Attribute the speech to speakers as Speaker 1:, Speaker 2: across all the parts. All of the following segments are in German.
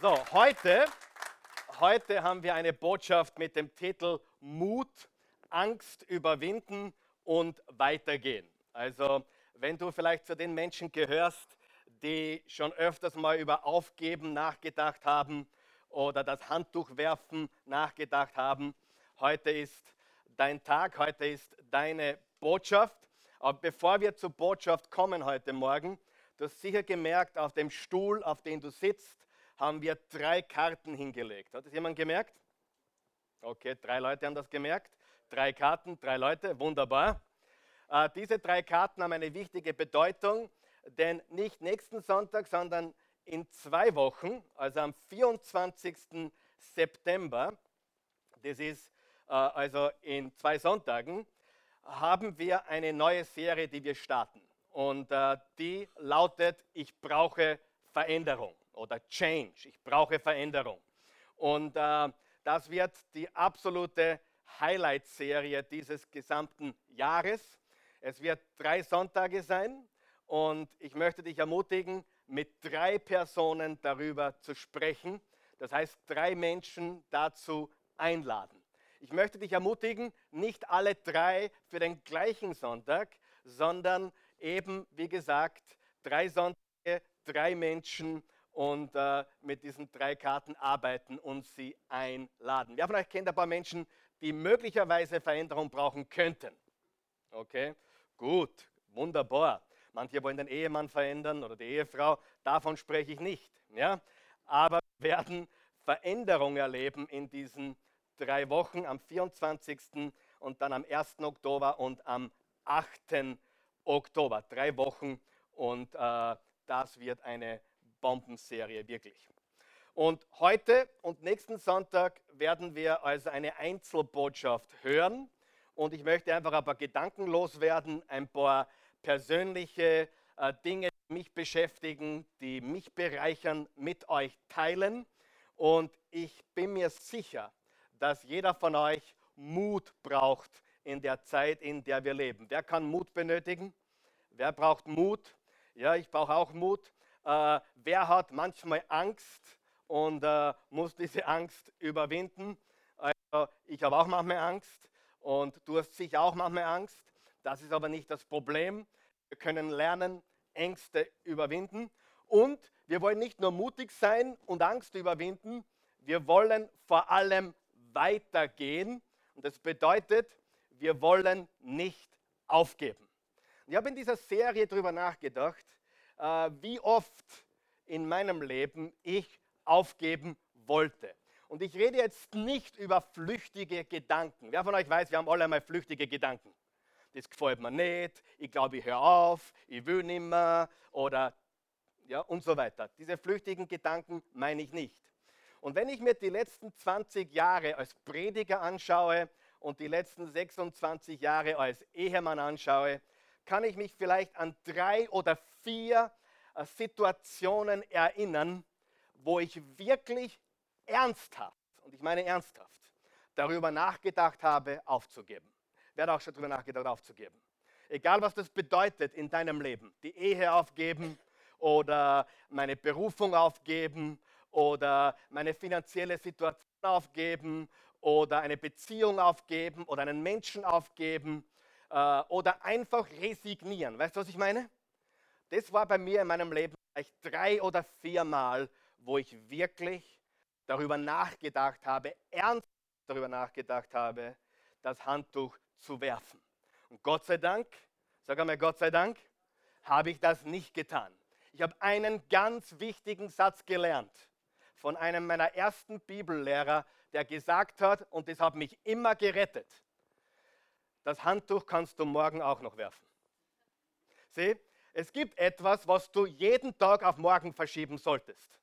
Speaker 1: So, heute, heute haben wir eine Botschaft mit dem Titel Mut, Angst überwinden und weitergehen. Also, wenn du vielleicht zu den Menschen gehörst, die schon öfters mal über Aufgeben nachgedacht haben oder das Handtuch werfen nachgedacht haben, heute ist dein Tag, heute ist deine Botschaft. Aber bevor wir zur Botschaft kommen heute Morgen, du hast sicher gemerkt, auf dem Stuhl, auf dem du sitzt, haben wir drei Karten hingelegt. Hat das jemand gemerkt? Okay, drei Leute haben das gemerkt. Drei Karten, drei Leute, wunderbar. Äh, diese drei Karten haben eine wichtige Bedeutung, denn nicht nächsten Sonntag, sondern in zwei Wochen, also am 24. September, das ist äh, also in zwei Sonntagen, haben wir eine neue Serie, die wir starten. Und äh, die lautet, ich brauche Veränderung oder Change. Ich brauche Veränderung. Und äh, das wird die absolute Highlight-Serie dieses gesamten Jahres. Es wird drei Sonntage sein und ich möchte dich ermutigen, mit drei Personen darüber zu sprechen. Das heißt, drei Menschen dazu einladen. Ich möchte dich ermutigen, nicht alle drei für den gleichen Sonntag, sondern eben, wie gesagt, drei Sonntage, drei Menschen und äh, mit diesen drei Karten arbeiten und sie einladen. Wer von euch kennt ein paar Menschen, die möglicherweise Veränderung brauchen könnten? Okay, gut, wunderbar. Manche wollen den Ehemann verändern oder die Ehefrau, davon spreche ich nicht. Ja? Aber wir werden Veränderung erleben in diesen drei Wochen, am 24. und dann am 1. Oktober und am 8. Oktober. Drei Wochen und äh, das wird eine Bombenserie, wirklich. Und heute und nächsten Sonntag werden wir also eine Einzelbotschaft hören. Und ich möchte einfach ein paar Gedanken loswerden, ein paar persönliche äh, Dinge, die mich beschäftigen, die mich bereichern, mit euch teilen. Und ich bin mir sicher, dass jeder von euch Mut braucht in der Zeit, in der wir leben. Wer kann Mut benötigen? Wer braucht Mut? Ja, ich brauche auch Mut. Äh, wer hat manchmal Angst und äh, muss diese Angst überwinden? Also, ich habe auch manchmal Angst und du hast sicher auch manchmal Angst. Das ist aber nicht das Problem. Wir können lernen, Ängste überwinden. Und wir wollen nicht nur mutig sein und Angst überwinden, wir wollen vor allem weitergehen. Und das bedeutet, wir wollen nicht aufgeben. ich habe in dieser Serie darüber nachgedacht, wie oft in meinem Leben ich aufgeben wollte. Und ich rede jetzt nicht über flüchtige Gedanken. Wer von euch weiß, wir haben alle einmal flüchtige Gedanken. Das gefällt mir nicht, ich glaube, ich höre auf, ich will nicht mehr oder ja, und so weiter. Diese flüchtigen Gedanken meine ich nicht. Und wenn ich mir die letzten 20 Jahre als Prediger anschaue und die letzten 26 Jahre als Ehemann anschaue, kann ich mich vielleicht an drei oder vier äh, Situationen erinnern, wo ich wirklich ernsthaft, und ich meine ernsthaft, darüber nachgedacht habe, aufzugeben. Wer hat auch schon darüber nachgedacht, aufzugeben? Egal, was das bedeutet in deinem Leben, die Ehe aufgeben oder meine Berufung aufgeben oder meine finanzielle Situation aufgeben oder eine Beziehung aufgeben oder einen Menschen aufgeben äh, oder einfach resignieren. Weißt du, was ich meine? Das war bei mir in meinem Leben vielleicht drei oder vier Mal, wo ich wirklich darüber nachgedacht habe, ernst darüber nachgedacht habe, das Handtuch zu werfen. Und Gott sei Dank, sag einmal Gott sei Dank, habe ich das nicht getan. Ich habe einen ganz wichtigen Satz gelernt von einem meiner ersten Bibellehrer, der gesagt hat, und das hat mich immer gerettet, das Handtuch kannst du morgen auch noch werfen. Sieh, es gibt etwas, was du jeden Tag auf morgen verschieben solltest.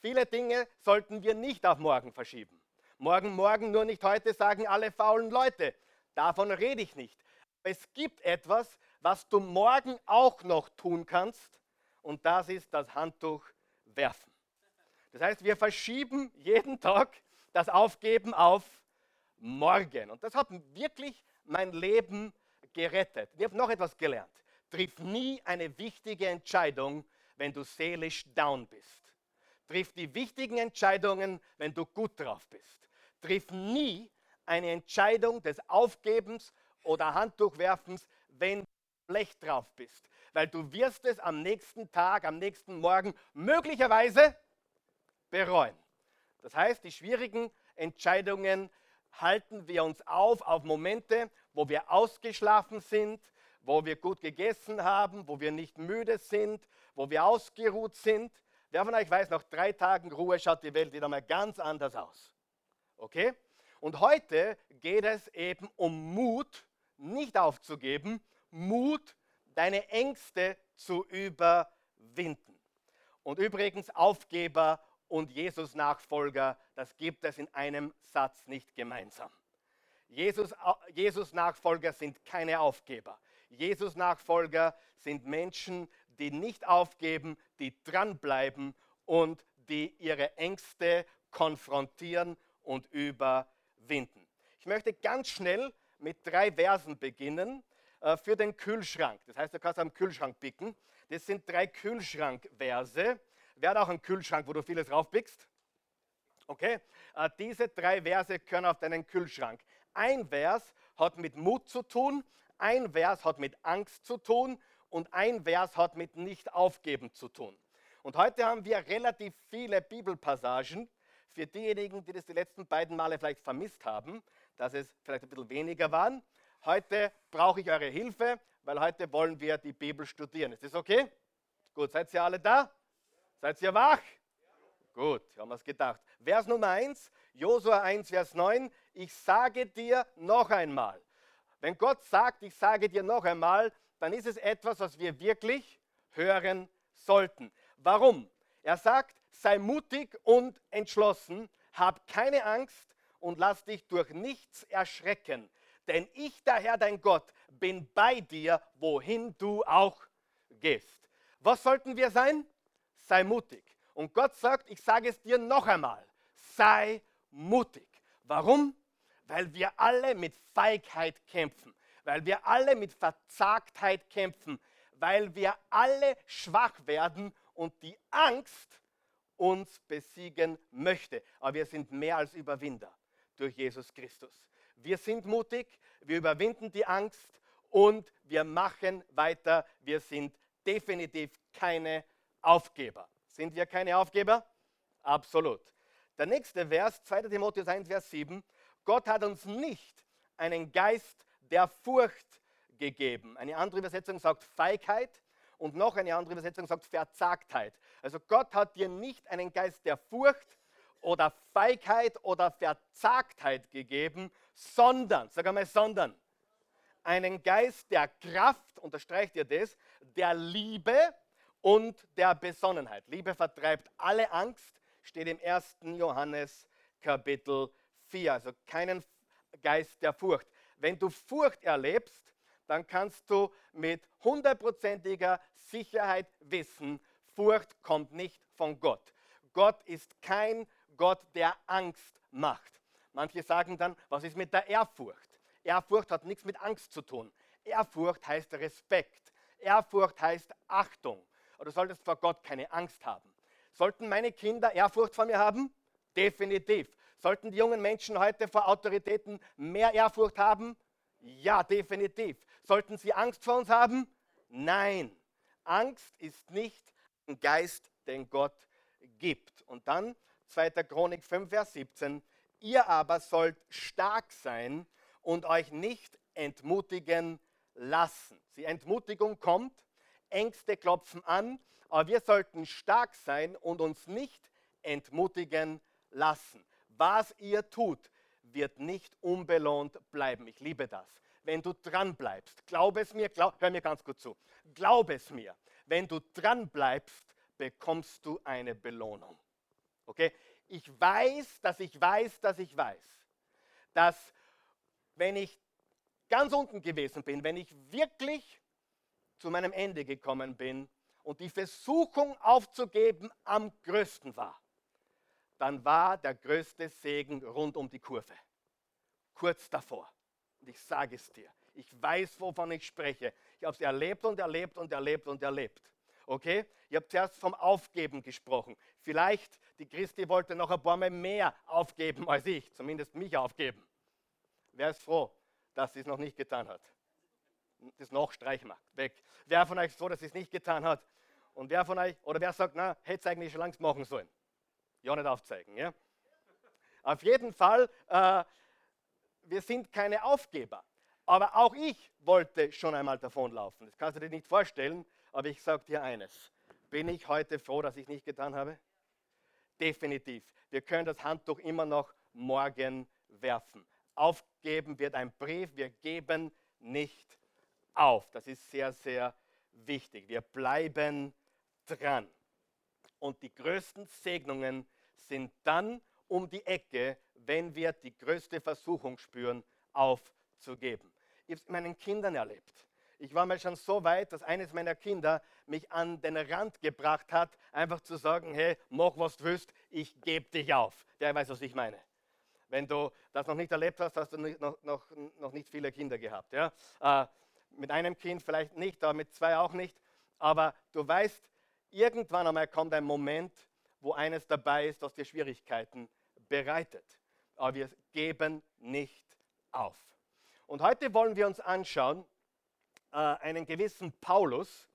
Speaker 1: Viele Dinge sollten wir nicht auf morgen verschieben. Morgen, morgen, nur nicht heute, sagen alle faulen Leute. Davon rede ich nicht. Es gibt etwas, was du morgen auch noch tun kannst, und das ist das Handtuch werfen. Das heißt, wir verschieben jeden Tag das Aufgeben auf morgen. Und das hat wirklich mein Leben gerettet. Ich habe noch etwas gelernt. Triff nie eine wichtige Entscheidung, wenn du seelisch down bist. Triff die wichtigen Entscheidungen, wenn du gut drauf bist. Triff nie eine Entscheidung des Aufgebens oder Handtuchwerfens, wenn du schlecht drauf bist. Weil du wirst es am nächsten Tag, am nächsten Morgen möglicherweise bereuen. Das heißt, die schwierigen Entscheidungen halten wir uns auf auf Momente, wo wir ausgeschlafen sind, wo wir gut gegessen haben, wo wir nicht müde sind, wo wir ausgeruht sind. Wer von euch weiß, nach drei Tagen Ruhe schaut die Welt wieder mal ganz anders aus. Okay? Und heute geht es eben um Mut, nicht aufzugeben, Mut, deine Ängste zu überwinden. Und übrigens, Aufgeber und Jesus-Nachfolger, das gibt es in einem Satz nicht gemeinsam. Jesus-Nachfolger Jesus sind keine Aufgeber. Jesus-Nachfolger sind Menschen, die nicht aufgeben, die dranbleiben und die ihre Ängste konfrontieren und überwinden. Ich möchte ganz schnell mit drei Versen beginnen äh, für den Kühlschrank. Das heißt, du kannst am Kühlschrank picken. Das sind drei Kühlschrankverse. Wer hat auch einen Kühlschrank, wo du vieles draufpickst? Okay? Äh, diese drei Verse können auf deinen Kühlschrank. Ein Vers hat mit Mut zu tun, ein Vers hat mit Angst zu tun und ein Vers hat mit Nicht-Aufgeben zu tun. Und heute haben wir relativ viele Bibelpassagen. Für diejenigen, die das die letzten beiden Male vielleicht vermisst haben, dass es vielleicht ein bisschen weniger waren. Heute brauche ich eure Hilfe, weil heute wollen wir die Bibel studieren. Ist das okay? Gut, seid ihr alle da? Seid ihr wach? Gut, haben wir es gedacht. Vers Nummer 1, Josua 1, Vers 9. Ich sage dir noch einmal. Wenn Gott sagt, ich sage dir noch einmal, dann ist es etwas, was wir wirklich hören sollten. Warum? Er sagt, sei mutig und entschlossen, hab keine Angst und lass dich durch nichts erschrecken. Denn ich, der Herr, dein Gott, bin bei dir, wohin du auch gehst. Was sollten wir sein? Sei mutig. Und Gott sagt, ich sage es dir noch einmal, sei mutig. Warum? Weil wir alle mit Feigheit kämpfen, weil wir alle mit Verzagtheit kämpfen, weil wir alle schwach werden und die Angst uns besiegen möchte. Aber wir sind mehr als Überwinder durch Jesus Christus. Wir sind mutig, wir überwinden die Angst und wir machen weiter. Wir sind definitiv keine Aufgeber. Sind wir keine Aufgeber? Absolut. Der nächste Vers, 2. Timotheus 1, Vers 7. Gott hat uns nicht einen Geist der Furcht gegeben. Eine andere Übersetzung sagt Feigheit und noch eine andere Übersetzung sagt Verzagtheit. Also Gott hat dir nicht einen Geist der Furcht oder Feigheit oder Verzagtheit gegeben, sondern, sag einmal, sondern einen Geist der Kraft, unterstreicht ihr das, der Liebe und der Besonnenheit. Liebe vertreibt alle Angst, steht im 1. Johannes Kapitel 4. Also keinen Geist der Furcht. Wenn du Furcht erlebst, dann kannst du mit hundertprozentiger Sicherheit wissen, Furcht kommt nicht von Gott. Gott ist kein Gott, der Angst macht. Manche sagen dann, was ist mit der Ehrfurcht? Ehrfurcht hat nichts mit Angst zu tun. Ehrfurcht heißt Respekt. Ehrfurcht heißt Achtung. Und du solltest vor Gott keine Angst haben. Sollten meine Kinder Ehrfurcht vor mir haben? Definitiv. Sollten die jungen Menschen heute vor Autoritäten mehr Ehrfurcht haben? Ja, definitiv. Sollten sie Angst vor uns haben? Nein. Angst ist nicht ein Geist, den Gott gibt. Und dann 2. Chronik 5, Vers 17. Ihr aber sollt stark sein und euch nicht entmutigen lassen. Die Entmutigung kommt, Ängste klopfen an, aber wir sollten stark sein und uns nicht entmutigen lassen. Was ihr tut, wird nicht unbelohnt bleiben. Ich liebe das. Wenn du dran bleibst, glaub es mir, glaub, hör mir ganz gut zu. Glaub es mir, wenn du dran bleibst, bekommst du eine Belohnung. Okay? Ich weiß, dass ich weiß, dass ich weiß, dass wenn ich ganz unten gewesen bin, wenn ich wirklich zu meinem Ende gekommen bin und die Versuchung aufzugeben am größten war, dann war der größte Segen rund um die Kurve. Kurz davor. Und ich sage es dir, ich weiß, wovon ich spreche. Ich habe es erlebt und erlebt und erlebt und erlebt. Okay? Ich habe zuerst vom Aufgeben gesprochen. Vielleicht die Christi wollte noch ein paar Mal mehr aufgeben als ich, zumindest mich aufgeben. Wer ist froh, dass sie es noch nicht getan hat? Das noch streichen wir weg. Wer von euch ist froh, dass sie es nicht getan hat? Und wer von euch, oder wer sagt, na, hätte es eigentlich schon längst machen sollen? Ja, nicht aufzeigen. Ja? Auf jeden Fall, äh, wir sind keine Aufgeber. Aber auch ich wollte schon einmal davonlaufen. Das kannst du dir nicht vorstellen, aber ich sage dir eines. Bin ich heute froh, dass ich nicht getan habe? Definitiv. Wir können das Handtuch immer noch morgen werfen. Aufgeben wird ein Brief, wir geben nicht auf. Das ist sehr, sehr wichtig. Wir bleiben dran. Und die größten Segnungen sind dann um die Ecke, wenn wir die größte Versuchung spüren, aufzugeben. Ich habe es meinen Kindern erlebt. Ich war mal schon so weit, dass eines meiner Kinder mich an den Rand gebracht hat, einfach zu sagen, hey, mach was du willst, ich gebe dich auf. Der weiß, was ich meine. Wenn du das noch nicht erlebt hast, hast du noch, noch, noch nicht viele Kinder gehabt. Ja? Äh, mit einem Kind vielleicht nicht, aber mit zwei auch nicht. Aber du weißt, irgendwann einmal kommt ein Moment, wo eines dabei ist, das dir Schwierigkeiten bereitet. Aber wir geben nicht auf. Und heute wollen wir uns anschauen äh, einen gewissen Paulus,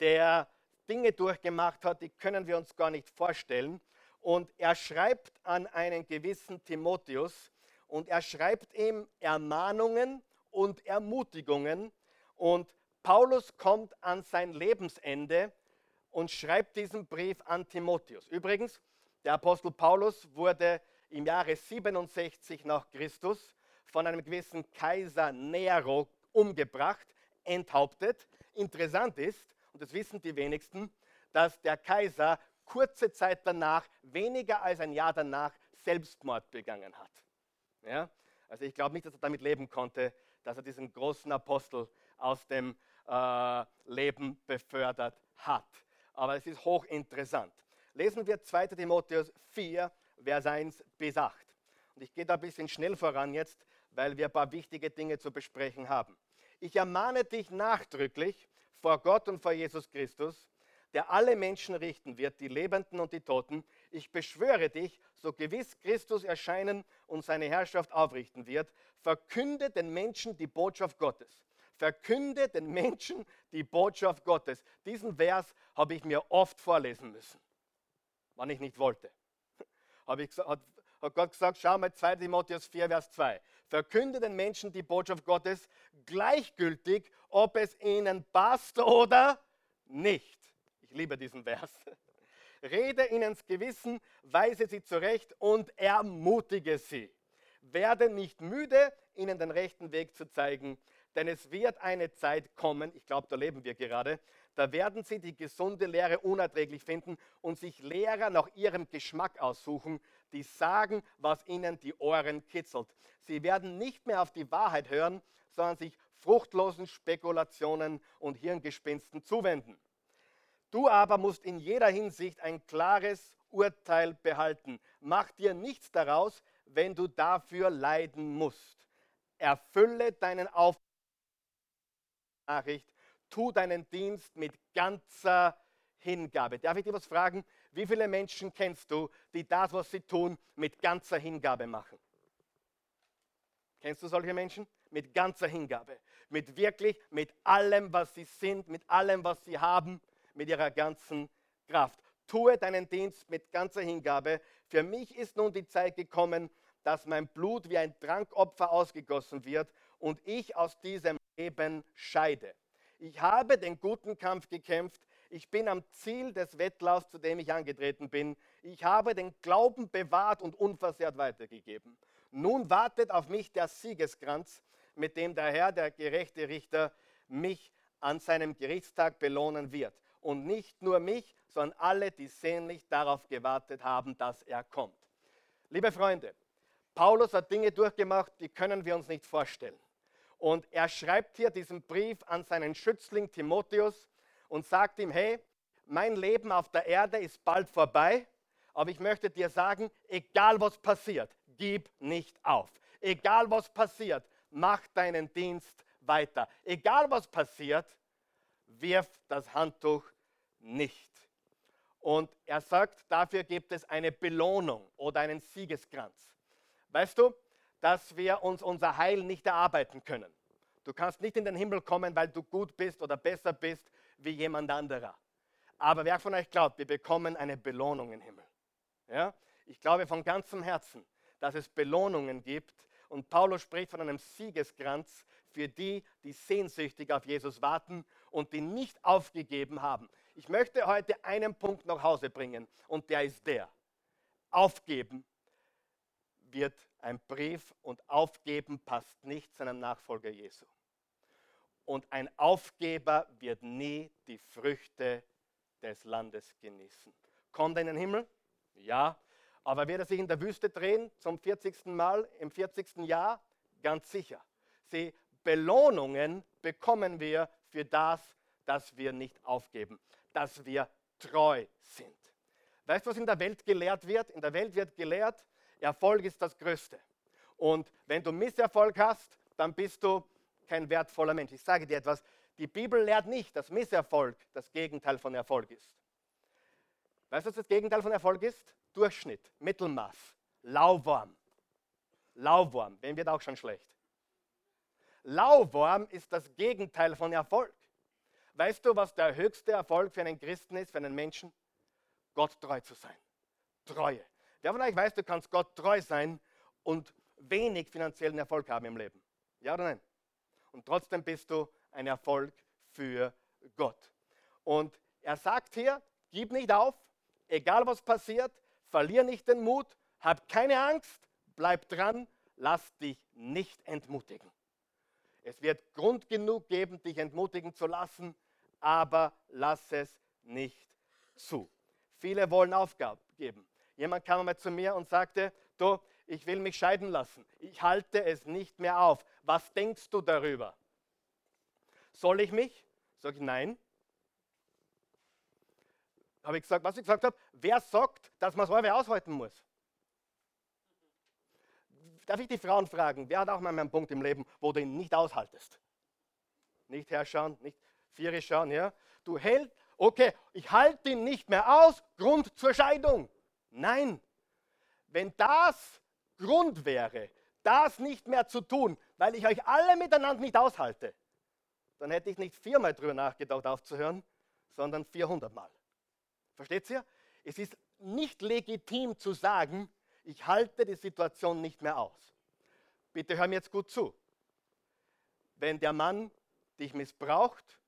Speaker 1: der Dinge durchgemacht hat, die können wir uns gar nicht vorstellen. Und er schreibt an einen gewissen Timotheus und er schreibt ihm Ermahnungen und Ermutigungen. Und Paulus kommt an sein Lebensende und schreibt diesen Brief an Timotheus. Übrigens, der Apostel Paulus wurde im Jahre 67 nach Christus von einem gewissen Kaiser Nero umgebracht, enthauptet. Interessant ist, und das wissen die wenigsten, dass der Kaiser kurze Zeit danach, weniger als ein Jahr danach, Selbstmord begangen hat. Ja? Also ich glaube nicht, dass er damit leben konnte, dass er diesen großen Apostel aus dem äh, Leben befördert hat. Aber es ist hochinteressant lesen wir 2 Timotheus 4, Vers 1 bis 8. Und ich gehe da ein bisschen schnell voran jetzt, weil wir ein paar wichtige Dinge zu besprechen haben. Ich ermahne dich nachdrücklich vor Gott und vor Jesus Christus, der alle Menschen richten wird, die Lebenden und die Toten. Ich beschwöre dich, so gewiss Christus erscheinen und seine Herrschaft aufrichten wird, verkünde den Menschen die Botschaft Gottes. Verkünde den Menschen die Botschaft Gottes. Diesen Vers habe ich mir oft vorlesen müssen wann ich nicht wollte. Habe ich, hat, hat Gott gesagt, schau mal 2 Timotheus 4, Vers 2. Verkünde den Menschen die Botschaft Gottes gleichgültig, ob es ihnen passt oder nicht. Ich liebe diesen Vers. Rede ihnen ins Gewissen, weise sie zurecht und ermutige sie. Werde nicht müde, ihnen den rechten Weg zu zeigen, denn es wird eine Zeit kommen, ich glaube, da leben wir gerade, da werden sie die gesunde Lehre unerträglich finden und sich Lehrer nach ihrem Geschmack aussuchen, die sagen, was ihnen die Ohren kitzelt. Sie werden nicht mehr auf die Wahrheit hören, sondern sich fruchtlosen Spekulationen und Hirngespinsten zuwenden. Du aber musst in jeder Hinsicht ein klares Urteil behalten. Mach dir nichts daraus, wenn du dafür leiden musst. Erfülle deinen Auftrag. Nachricht tu deinen Dienst mit ganzer Hingabe. Darf ich dir was fragen? Wie viele Menschen kennst du, die das, was sie tun, mit ganzer Hingabe machen? Kennst du solche Menschen? Mit ganzer Hingabe. Mit wirklich, mit allem, was sie sind, mit allem, was sie haben, mit ihrer ganzen Kraft. Tue deinen Dienst mit ganzer Hingabe. Für mich ist nun die Zeit gekommen, dass mein Blut wie ein Trankopfer ausgegossen wird und ich aus diesem Leben scheide. Ich habe den guten Kampf gekämpft. Ich bin am Ziel des Wettlaufs, zu dem ich angetreten bin. Ich habe den Glauben bewahrt und unversehrt weitergegeben. Nun wartet auf mich der Siegeskranz, mit dem der Herr, der gerechte Richter, mich an seinem Gerichtstag belohnen wird. Und nicht nur mich, sondern alle, die sehnlich darauf gewartet haben, dass er kommt. Liebe Freunde, Paulus hat Dinge durchgemacht, die können wir uns nicht vorstellen. Und er schreibt hier diesen Brief an seinen Schützling Timotheus und sagt ihm, hey, mein Leben auf der Erde ist bald vorbei, aber ich möchte dir sagen, egal was passiert, gib nicht auf. Egal was passiert, mach deinen Dienst weiter. Egal was passiert, wirf das Handtuch nicht. Und er sagt, dafür gibt es eine Belohnung oder einen Siegeskranz. Weißt du, dass wir uns unser Heil nicht erarbeiten können. Du kannst nicht in den Himmel kommen, weil du gut bist oder besser bist wie jemand anderer. Aber wer von euch glaubt, wir bekommen eine Belohnung im Himmel? Ja? Ich glaube von ganzem Herzen, dass es Belohnungen gibt. Und Paulus spricht von einem Siegeskranz für die, die sehnsüchtig auf Jesus warten und die nicht aufgegeben haben. Ich möchte heute einen Punkt nach Hause bringen und der ist der. Aufgeben wird ein Brief und aufgeben passt nicht zu einem Nachfolger Jesu. Und ein Aufgeber wird nie die Früchte des Landes genießen. Kommt er in den Himmel? Ja. Aber wird er sich in der Wüste drehen zum 40. Mal im 40. Jahr? Ganz sicher. Sie Belohnungen bekommen wir für das, dass wir nicht aufgeben, dass wir treu sind. Weißt du, was in der Welt gelehrt wird? In der Welt wird gelehrt, Erfolg ist das Größte. Und wenn du Misserfolg hast, dann bist du kein wertvoller Mensch. Ich sage dir etwas, die Bibel lehrt nicht, dass Misserfolg das Gegenteil von Erfolg ist. Weißt du, was das Gegenteil von Erfolg ist? Durchschnitt, Mittelmaß, lauwarm. Lauwarm, wem wird auch schon schlecht. Lauwarm ist das Gegenteil von Erfolg. Weißt du, was der höchste Erfolg für einen Christen ist, für einen Menschen? Gott treu zu sein. Treue. Wer von euch weiß, du kannst Gott treu sein und wenig finanziellen Erfolg haben im Leben? Ja oder nein? Und trotzdem bist du ein Erfolg für Gott. Und er sagt hier, gib nicht auf, egal was passiert, verlier nicht den Mut, hab keine Angst, bleib dran, lass dich nicht entmutigen. Es wird Grund genug geben, dich entmutigen zu lassen, aber lass es nicht zu. Viele wollen aufgeben. Jemand kam mal zu mir und sagte, du, ich will mich scheiden lassen. Ich halte es nicht mehr auf. Was denkst du darüber? Soll ich mich? Sag ich nein. Habe ich gesagt, was ich gesagt habe? Wer sagt, dass man so halbe aushalten muss? Darf ich die Frauen fragen, wer hat auch mal einen Punkt im Leben, wo du ihn nicht aushaltest? Nicht herschauen, nicht vierisch schauen, ja? Du hältst, okay, ich halte ihn nicht mehr aus, Grund zur Scheidung. Nein, wenn das Grund wäre, das nicht mehr zu tun, weil ich euch alle miteinander nicht aushalte, dann hätte ich nicht viermal drüber nachgedacht aufzuhören, sondern 400 Mal. Versteht ihr? Es ist nicht legitim zu sagen, ich halte die Situation nicht mehr aus. Bitte hör mir jetzt gut zu. Wenn der Mann dich missbraucht,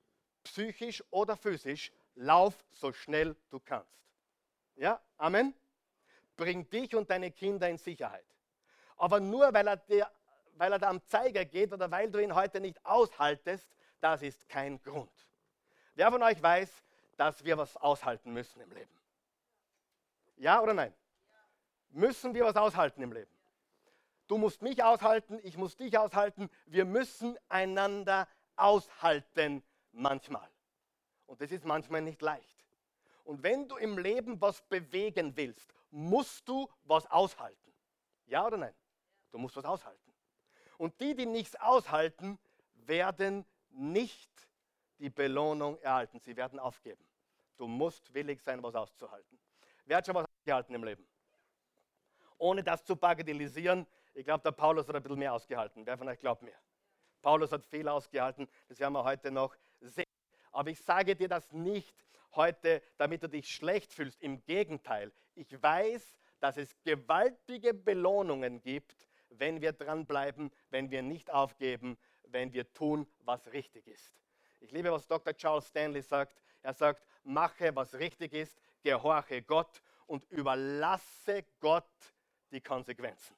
Speaker 1: psychisch oder physisch, lauf so schnell du kannst. Ja, Amen. Bring dich und deine Kinder in Sicherheit. Aber nur weil er, dir, weil er da am Zeiger geht oder weil du ihn heute nicht aushaltest, das ist kein Grund. Wer von euch weiß, dass wir was aushalten müssen im Leben? Ja oder nein? Müssen wir was aushalten im Leben? Du musst mich aushalten, ich muss dich aushalten. Wir müssen einander aushalten manchmal. Und das ist manchmal nicht leicht. Und wenn du im Leben was bewegen willst, musst du was aushalten. Ja oder nein? Du musst was aushalten. Und die, die nichts aushalten, werden nicht die Belohnung erhalten. Sie werden aufgeben. Du musst willig sein, was auszuhalten. Wer hat schon was ausgehalten im Leben? Ohne das zu bagatellisieren, ich glaube, der Paulus hat ein bisschen mehr ausgehalten. Wer von euch glaubt mir? Paulus hat viel ausgehalten, das werden wir heute noch sehen. Aber ich sage dir das nicht heute, damit du dich schlecht fühlst. Im Gegenteil, ich weiß, dass es gewaltige Belohnungen gibt, wenn wir dranbleiben, wenn wir nicht aufgeben, wenn wir tun, was richtig ist. Ich liebe, was Dr. Charles Stanley sagt. Er sagt, mache, was richtig ist, gehorche Gott und überlasse Gott die Konsequenzen.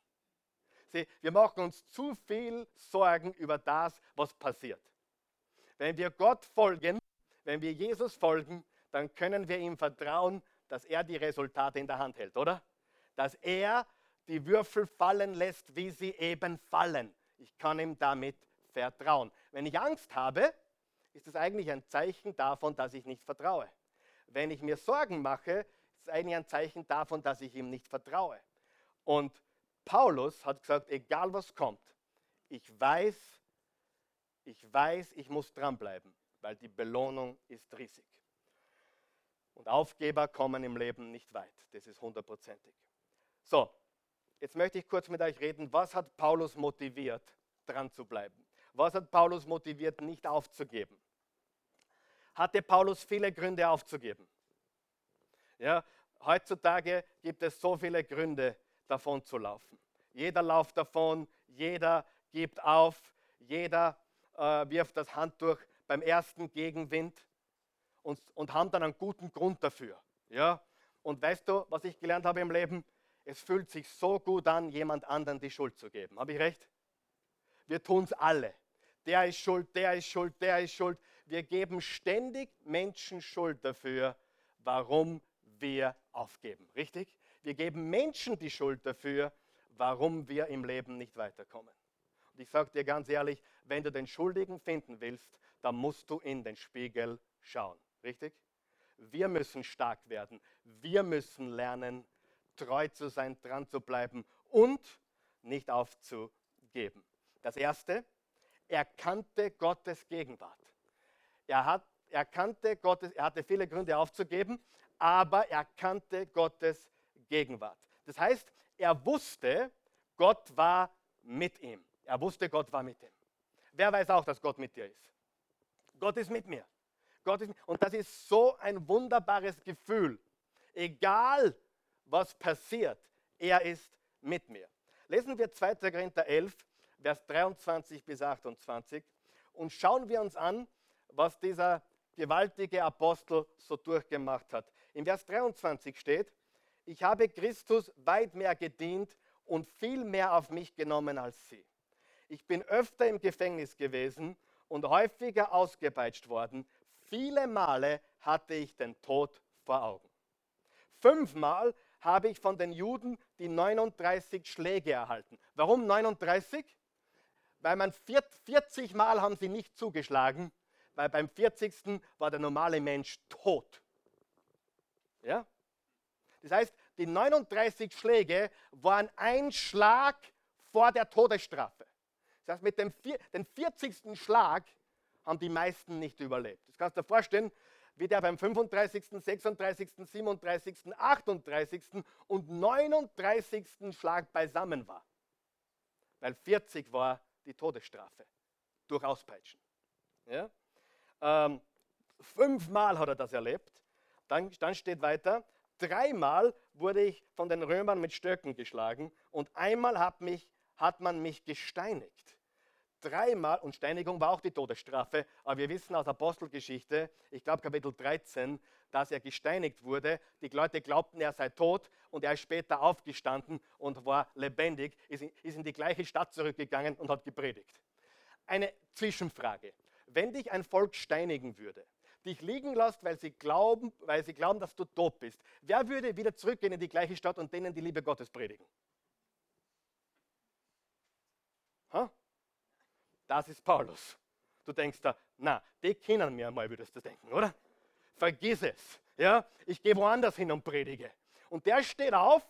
Speaker 1: Sieh, wir machen uns zu viel Sorgen über das, was passiert. Wenn wir Gott folgen, wenn wir Jesus folgen, dann können wir ihm vertrauen, dass er die Resultate in der Hand hält, oder? Dass er die Würfel fallen lässt, wie sie eben fallen. Ich kann ihm damit vertrauen. Wenn ich Angst habe, ist es eigentlich ein Zeichen davon, dass ich nicht vertraue. Wenn ich mir Sorgen mache, ist es eigentlich ein Zeichen davon, dass ich ihm nicht vertraue. Und Paulus hat gesagt, egal was kommt, ich weiß, ich weiß, ich muss dranbleiben, weil die Belohnung ist riesig. Und Aufgeber kommen im Leben nicht weit. Das ist hundertprozentig. So, jetzt möchte ich kurz mit euch reden. Was hat Paulus motiviert, dran zu bleiben? Was hat Paulus motiviert, nicht aufzugeben? Hatte Paulus viele Gründe aufzugeben? Ja, heutzutage gibt es so viele Gründe, davon zu laufen. Jeder lauft davon, jeder gibt auf, jeder äh, wirft das Handtuch beim ersten Gegenwind und, und haben dann einen guten Grund dafür. Ja? Und weißt du, was ich gelernt habe im Leben? Es fühlt sich so gut an, jemand anderen die Schuld zu geben. Habe ich recht? Wir tun es alle. Der ist schuld, der ist schuld, der ist schuld. Wir geben ständig Menschen Schuld dafür, warum wir aufgeben. Richtig? Wir geben Menschen die Schuld dafür, warum wir im Leben nicht weiterkommen. Und ich sage dir ganz ehrlich, wenn du den Schuldigen finden willst, dann musst du in den Spiegel schauen. Richtig? Wir müssen stark werden. Wir müssen lernen, treu zu sein, dran zu bleiben und nicht aufzugeben. Das erste, er kannte Gottes Gegenwart. Er, hat, er kannte Gottes, er hatte viele Gründe aufzugeben, aber er kannte Gottes Gegenwart. Das heißt, er wusste, Gott war mit ihm. Er wusste, Gott war mit ihm. Wer weiß auch, dass Gott mit dir ist? Gott ist mit mir. Gott ist, und das ist so ein wunderbares Gefühl. Egal, was passiert, er ist mit mir. Lesen wir 2. Korinther 11, Vers 23 bis 28 und schauen wir uns an, was dieser gewaltige Apostel so durchgemacht hat. Im Vers 23 steht, ich habe Christus weit mehr gedient und viel mehr auf mich genommen als sie. Ich bin öfter im Gefängnis gewesen und häufiger ausgepeitscht worden. Viele Male hatte ich den Tod vor Augen. Fünfmal habe ich von den Juden die 39 Schläge erhalten. Warum 39? Weil man 40 Mal haben sie nicht zugeschlagen, weil beim 40. war der normale Mensch tot. Ja? Das heißt, die 39 Schläge waren ein Schlag vor der Todesstrafe. Das heißt, mit dem den 40. Schlag haben die meisten nicht überlebt. Das kannst du dir vorstellen, wie der beim 35., 36., 37., 38. und 39. Schlag beisammen war. Weil 40 war die Todesstrafe durch Auspeitschen. Ja? Ähm, fünfmal hat er das erlebt. Dann, dann steht weiter, dreimal wurde ich von den Römern mit Stöcken geschlagen und einmal hat, mich, hat man mich gesteinigt. Dreimal, und Steinigung war auch die Todesstrafe, aber wir wissen aus Apostelgeschichte, ich glaube Kapitel 13, dass er gesteinigt wurde. Die Leute glaubten, er sei tot und er ist später aufgestanden und war lebendig, ist in, die gleiche Stadt zurückgegangen und hat gepredigt. Eine Zwischenfrage. Wenn dich ein Volk steinigen würde, dich liegen lässt, weil sie glauben, weil sie glauben, dass du tot bist, wer würde wieder zurückgehen in die gleiche Stadt und denen die Liebe Gottes predigen? Das ist Paulus. Du denkst da, na, die kennen mir mal, würdest du denken, oder? Vergiss es. Ja? Ich gehe woanders hin und predige. Und der steht auf,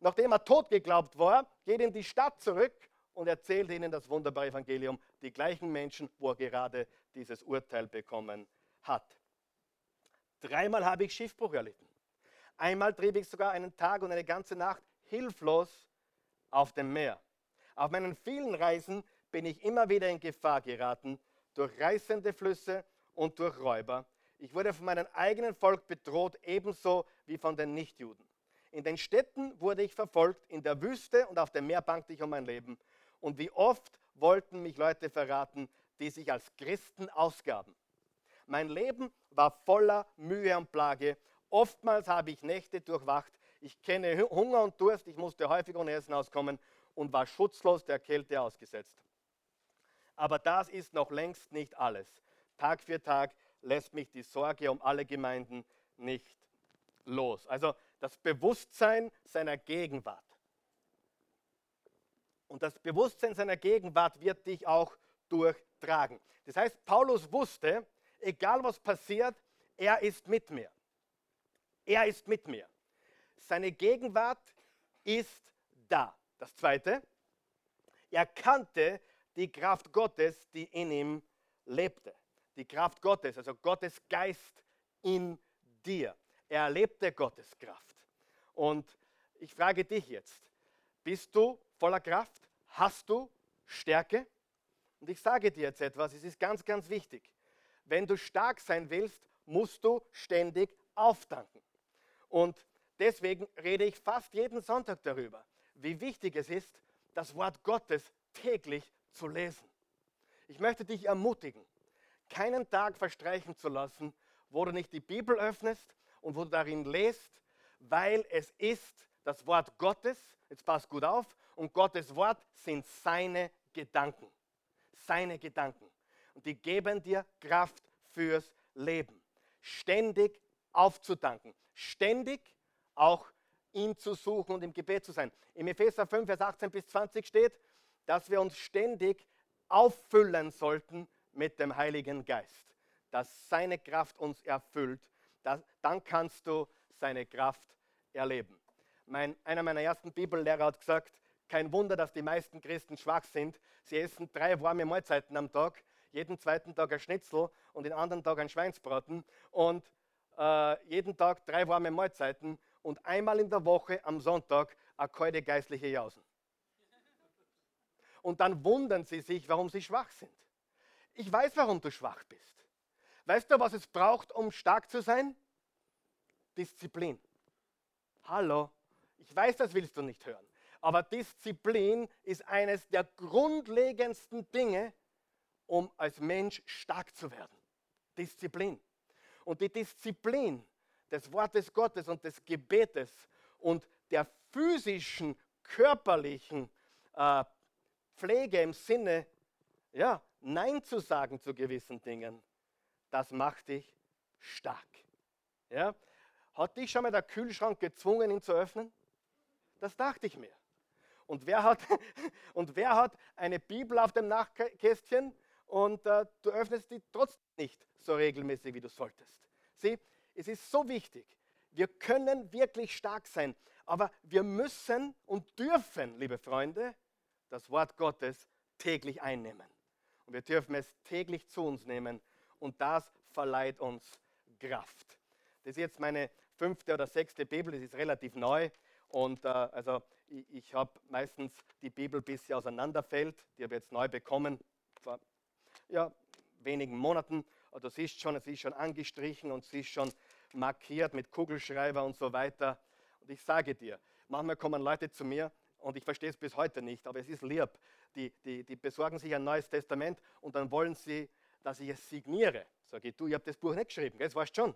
Speaker 1: nachdem er tot geglaubt war, geht in die Stadt zurück und erzählt ihnen das wunderbare Evangelium, die gleichen Menschen, wo er gerade dieses Urteil bekommen hat. Dreimal habe ich Schiffbruch erlitten. Einmal trieb ich sogar einen Tag und eine ganze Nacht hilflos auf dem Meer. Auf meinen vielen Reisen bin ich immer wieder in Gefahr geraten durch reißende Flüsse und durch Räuber. Ich wurde von meinem eigenen Volk bedroht, ebenso wie von den Nichtjuden. In den Städten wurde ich verfolgt, in der Wüste und auf dem Meer bangte ich um mein Leben. Und wie oft wollten mich Leute verraten, die sich als Christen ausgaben. Mein Leben war voller Mühe und Plage. Oftmals habe ich Nächte durchwacht. Ich kenne Hunger und Durst. Ich musste häufig ohne Essen auskommen und war schutzlos der Kälte ausgesetzt. Aber das ist noch längst nicht alles. Tag für Tag lässt mich die Sorge um alle Gemeinden nicht los. Also das Bewusstsein seiner Gegenwart. Und das Bewusstsein seiner Gegenwart wird dich auch durchtragen. Das heißt, Paulus wusste, egal was passiert, er ist mit mir. Er ist mit mir. Seine Gegenwart ist da. Das Zweite, er kannte die Kraft Gottes, die in ihm lebte. Die Kraft Gottes, also Gottes Geist in dir. Er erlebte Gottes Kraft. Und ich frage dich jetzt, bist du voller Kraft? Hast du Stärke? Und ich sage dir jetzt etwas, es ist ganz, ganz wichtig. Wenn du stark sein willst, musst du ständig auftanken. Und deswegen rede ich fast jeden Sonntag darüber, wie wichtig es ist, das Wort Gottes täglich zu lesen. Ich möchte dich ermutigen, keinen Tag verstreichen zu lassen, wo du nicht die Bibel öffnest und wo du darin lest, weil es ist das Wort Gottes, jetzt passt gut auf, und Gottes Wort sind seine Gedanken. Seine Gedanken. Und die geben dir Kraft fürs Leben. Ständig aufzutanken. Ständig auch ihn zu suchen und im Gebet zu sein. Im Epheser 5, Vers 18 bis 20 steht, dass wir uns ständig auffüllen sollten mit dem Heiligen Geist, dass seine Kraft uns erfüllt. Das, dann kannst du seine Kraft erleben. Mein, einer meiner ersten Bibellehrer hat gesagt, kein Wunder, dass die meisten Christen schwach sind. Sie essen drei warme Mahlzeiten am Tag, jeden zweiten Tag ein Schnitzel und den anderen Tag ein Schweinsbraten und äh, jeden Tag drei warme Mahlzeiten und einmal in der Woche am Sonntag eine kalte geistliche Jausen. Und dann wundern sie sich, warum sie schwach sind. Ich weiß, warum du schwach bist. Weißt du, was es braucht, um stark zu sein? Disziplin. Hallo, ich weiß, das willst du nicht hören. Aber Disziplin ist eines der grundlegendsten Dinge, um als Mensch stark zu werden. Disziplin. Und die Disziplin des Wortes Gottes und des Gebetes und der physischen, körperlichen äh, Pflege im Sinne, ja, Nein zu sagen zu gewissen Dingen, das macht dich stark. Ja? Hat dich schon mal der Kühlschrank gezwungen, ihn zu öffnen? Das dachte ich mir. Und wer hat, und wer hat eine Bibel auf dem Nachkästchen und äh, du öffnest die trotzdem nicht so regelmäßig, wie du solltest? Sieh, es ist so wichtig. Wir können wirklich stark sein, aber wir müssen und dürfen, liebe Freunde, das Wort Gottes täglich einnehmen. Und wir dürfen es täglich zu uns nehmen und das verleiht uns Kraft. Das ist jetzt meine fünfte oder sechste Bibel, das ist relativ neu. Und äh, also ich, ich habe meistens die Bibel, bis sie auseinanderfällt. Die habe ich jetzt neu bekommen, vor ja, wenigen Monaten. Du siehst schon, es ist schon angestrichen und sie ist schon markiert mit Kugelschreiber und so weiter. Und ich sage dir, manchmal kommen Leute zu mir und ich verstehe es bis heute nicht, aber es ist lieb. Die, die, die besorgen sich ein neues Testament und dann wollen sie, dass ich es signiere. Sage ich, du, ich habe das Buch nicht geschrieben, das weißt schon.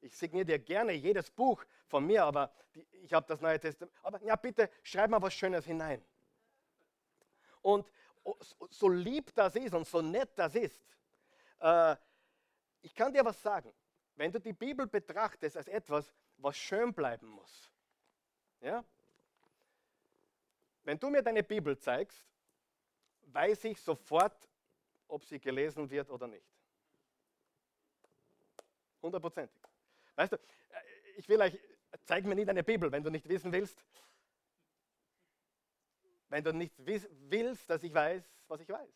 Speaker 1: Ich signiere dir gerne jedes Buch von mir, aber die, ich habe das Neue Testament. Aber ja, bitte schreib mal was Schönes hinein. Und so lieb das ist und so nett das ist, äh, ich kann dir was sagen. Wenn du die Bibel betrachtest als etwas, was schön bleiben muss, ja? Wenn du mir deine Bibel zeigst, weiß ich sofort, ob sie gelesen wird oder nicht. Hundertprozentig. Weißt du, ich will euch, zeig mir nie deine Bibel, wenn du nicht wissen willst. Wenn du nicht willst, dass ich weiß, was ich weiß.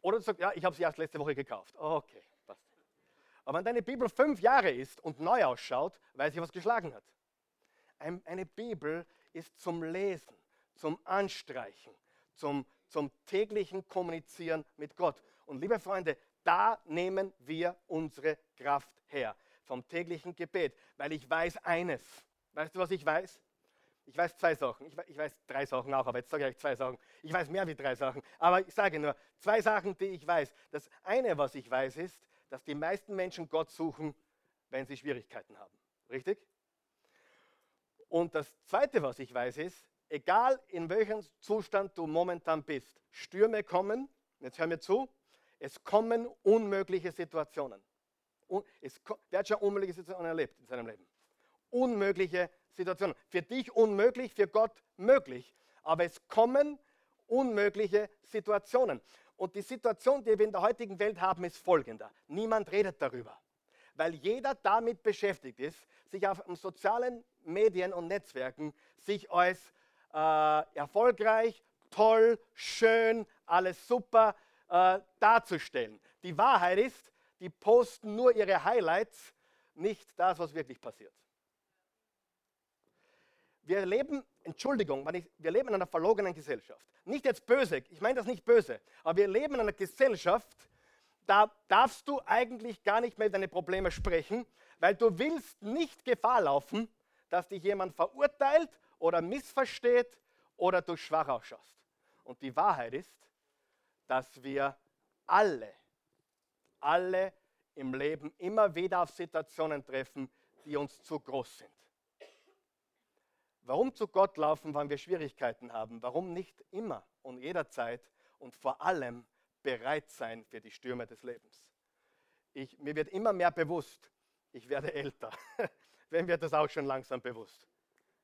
Speaker 1: Oder du sagst, ja, ich habe sie erst letzte Woche gekauft. Okay, passt. Aber wenn deine Bibel fünf Jahre ist und neu ausschaut, weiß ich, was geschlagen hat. Eine Bibel ist zum Lesen, zum Anstreichen, zum, zum täglichen Kommunizieren mit Gott. Und liebe Freunde, da nehmen wir unsere Kraft her, vom täglichen Gebet, weil ich weiß eines. Weißt du, was ich weiß? Ich weiß zwei Sachen. Ich weiß, ich weiß, drei Sachen auch, aber jetzt sage ich zwei Sachen. Ich weiß mehr wie drei Sachen. Aber ich sage nur zwei Sachen, die ich weiß. Das eine, was ich weiß, ist, dass die meisten Menschen Gott suchen, wenn sie Schwierigkeiten haben. Richtig? Und das zweite, was ich weiß, ist, egal in welchem Zustand du momentan bist, Stürme kommen, jetzt hör mir zu, es kommen unmögliche Situationen. Es, wer hat schon unmögliche Situationen erlebt in seinem Leben? Unmögliche Situationen. Für dich unmöglich, für Gott möglich. Aber es kommen unmögliche Situationen. Und die Situation, die wir in der heutigen Welt haben, ist folgender. Niemand redet darüber. Weil jeder damit beschäftigt ist, sich auf sozialen Medien und Netzwerken sich als äh, erfolgreich, toll, schön, alles super äh, darzustellen. Die Wahrheit ist, die posten nur ihre Highlights nicht das, was wirklich passiert. Wir leben, Entschuldigung, wir leben in einer verlogenen Gesellschaft. Nicht jetzt böse, ich meine das nicht böse, aber wir leben in einer Gesellschaft, da darfst du eigentlich gar nicht mehr deine Probleme sprechen, weil du willst nicht Gefahr laufen, dass dich jemand verurteilt oder missversteht oder du schwach ausschaust. Und die Wahrheit ist, dass wir alle, alle im Leben immer wieder auf Situationen treffen, die uns zu groß sind. Warum zu Gott laufen, wenn wir Schwierigkeiten haben? Warum nicht immer und jederzeit und vor allem bereit sein für die Stürme des Lebens? Ich, mir wird immer mehr bewusst, ich werde älter. Wenn wird das auch schon langsam bewusst.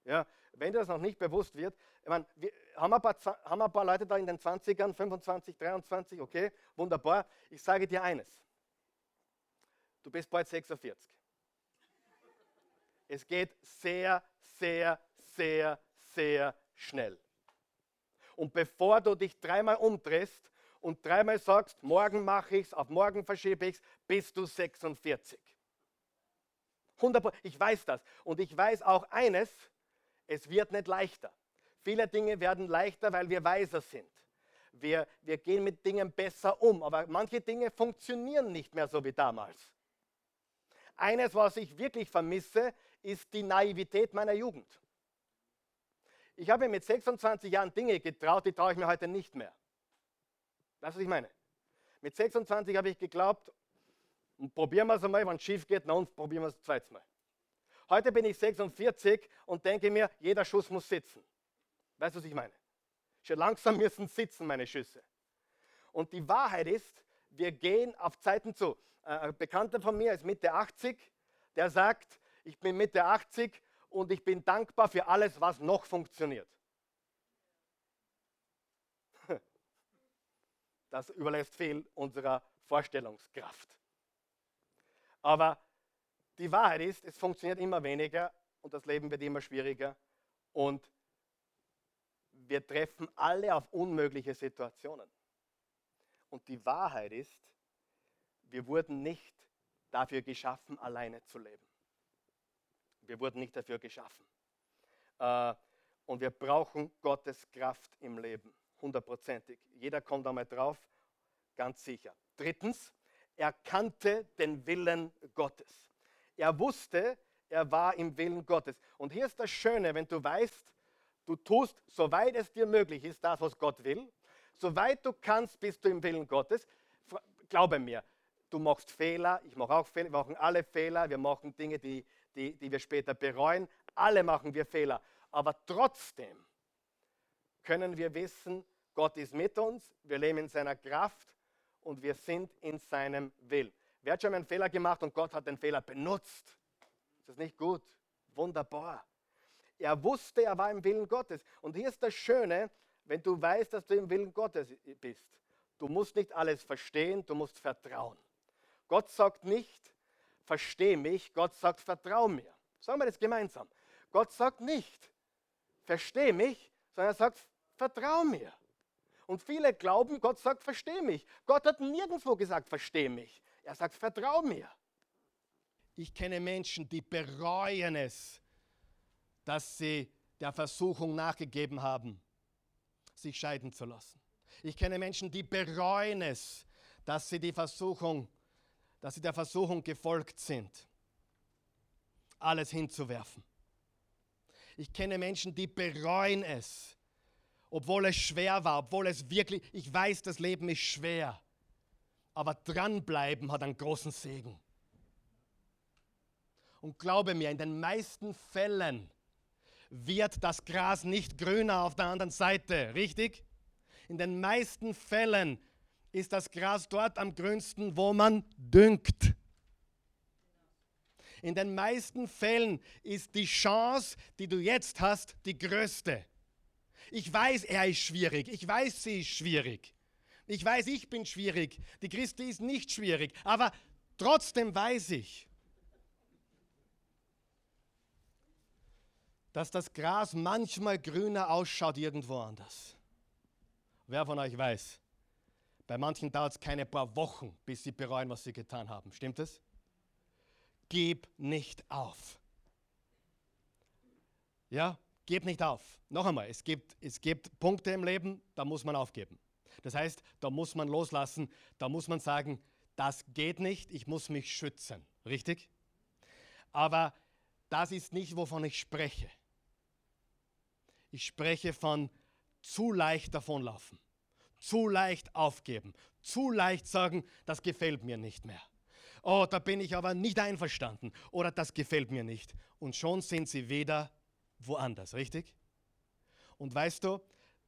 Speaker 1: Ja, wenn das noch nicht bewusst wird, ich meine, wir haben, ein paar, haben ein paar Leute da in den 20ern, 25, 23, okay, wunderbar. Ich sage dir eines, du bist bald 46. Es geht sehr, sehr, sehr, sehr schnell. Und bevor du dich dreimal umdrehst und dreimal sagst, morgen mache ich es, auf morgen verschiebe ich es, bist du 46. 100%. Ich weiß das. Und ich weiß auch eines, es wird nicht leichter. Viele Dinge werden leichter, weil wir weiser sind. Wir, wir gehen mit Dingen besser um, aber manche Dinge funktionieren nicht mehr so wie damals. Eines, was ich wirklich vermisse, ist die Naivität meiner Jugend. Ich habe mit 26 Jahren Dinge getraut, die traue ich mir heute nicht mehr. Du, was ich meine? Mit 26 habe ich geglaubt, probieren wir es einmal, wenn es schief geht, na und probieren wir es zweites Mal. Heute bin ich 46 und denke mir, jeder Schuss muss sitzen. Weißt du, was ich meine? Schon langsam müssen sitzen meine Schüsse. Und die Wahrheit ist, wir gehen auf Zeiten zu. Äh, ein Bekannter von mir ist Mitte 80, der sagt, ich bin Mitte 80 und ich bin dankbar für alles, was noch funktioniert. Das überlässt viel unserer Vorstellungskraft. Aber die Wahrheit ist, es funktioniert immer weniger und das Leben wird immer schwieriger und wir treffen alle auf unmögliche Situationen. Und die Wahrheit ist, wir wurden nicht dafür geschaffen, alleine zu leben. Wir wurden nicht dafür geschaffen. Äh, und wir brauchen Gottes Kraft im Leben, hundertprozentig. Jeder kommt einmal drauf, ganz sicher. Drittens, er kannte den Willen Gottes. Er wusste, er war im Willen Gottes. Und hier ist das Schöne, wenn du weißt, du tust, soweit es dir möglich ist, das, was Gott will. Soweit du kannst, bist du im Willen Gottes. Glaube mir, du machst Fehler, ich mache auch Fehler, wir machen alle Fehler, wir machen Dinge, die, die, die wir später bereuen. Alle machen wir Fehler. Aber trotzdem können wir wissen, Gott ist mit uns, wir leben in seiner Kraft und wir sind in seinem Willen. Wer hat schon einen Fehler gemacht und Gott hat den Fehler benutzt? Ist das nicht gut? Wunderbar. Er wusste, er war im Willen Gottes. Und hier ist das Schöne, wenn du weißt, dass du im Willen Gottes bist. Du musst nicht alles verstehen, du musst vertrauen. Gott sagt nicht, versteh mich, Gott sagt, vertrau mir. Sagen wir das gemeinsam. Gott sagt nicht, versteh mich, sondern er sagt, vertrau mir. Und viele glauben, Gott sagt, versteh mich. Gott hat nirgendwo gesagt, versteh mich. Er sagt, vertrau mir. Ich kenne Menschen, die bereuen es, dass sie der Versuchung nachgegeben haben, sich scheiden zu lassen. Ich kenne Menschen, die bereuen es, dass sie die Versuchung, dass sie der Versuchung gefolgt sind, alles hinzuwerfen. Ich kenne Menschen, die bereuen es, obwohl es schwer war, obwohl es wirklich, ich weiß, das Leben ist schwer aber dranbleiben hat einen großen Segen. Und glaube mir, in den meisten Fällen wird das Gras nicht grüner auf der anderen Seite, richtig? In den meisten Fällen ist das Gras dort am grünsten, wo man düngt. In den meisten Fällen ist die Chance, die du jetzt hast, die größte. Ich weiß, er ist schwierig. Ich weiß, sie ist schwierig. Ich weiß, ich bin schwierig. Die Christi ist nicht schwierig. Aber trotzdem weiß ich, dass das Gras manchmal grüner ausschaut irgendwo anders. Wer von euch weiß? Bei manchen dauert es keine paar Wochen, bis sie bereuen, was sie getan haben. Stimmt es? gib nicht auf. Ja, gib nicht auf. Noch einmal, es gibt, es gibt Punkte im Leben, da muss man aufgeben. Das heißt, da muss man loslassen, da muss man sagen, das geht nicht, ich muss mich schützen. Richtig? Aber das ist nicht, wovon ich spreche. Ich spreche von zu leicht davonlaufen, zu leicht aufgeben, zu leicht sagen, das gefällt mir nicht mehr. Oh, da bin ich aber nicht einverstanden oder das gefällt mir nicht. Und schon sind sie wieder woanders, richtig? Und weißt du,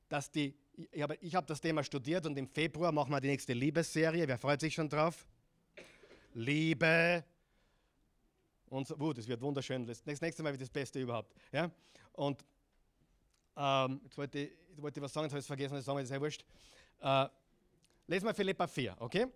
Speaker 1: dass die, ich habe, habe das Thema studiert und im Februar machen wir die nächste Liebesserie. Wer freut sich schon drauf? Liebe. Und so, uh, das wird wunderschön. Das nächste Mal wird das Beste überhaupt. Ja? Und ähm, jetzt wollte ich, wollte was sagen, jetzt habe ich es vergessen, das sagen wir, das ist wurscht. Äh, lesen wir Philippa 4, okay?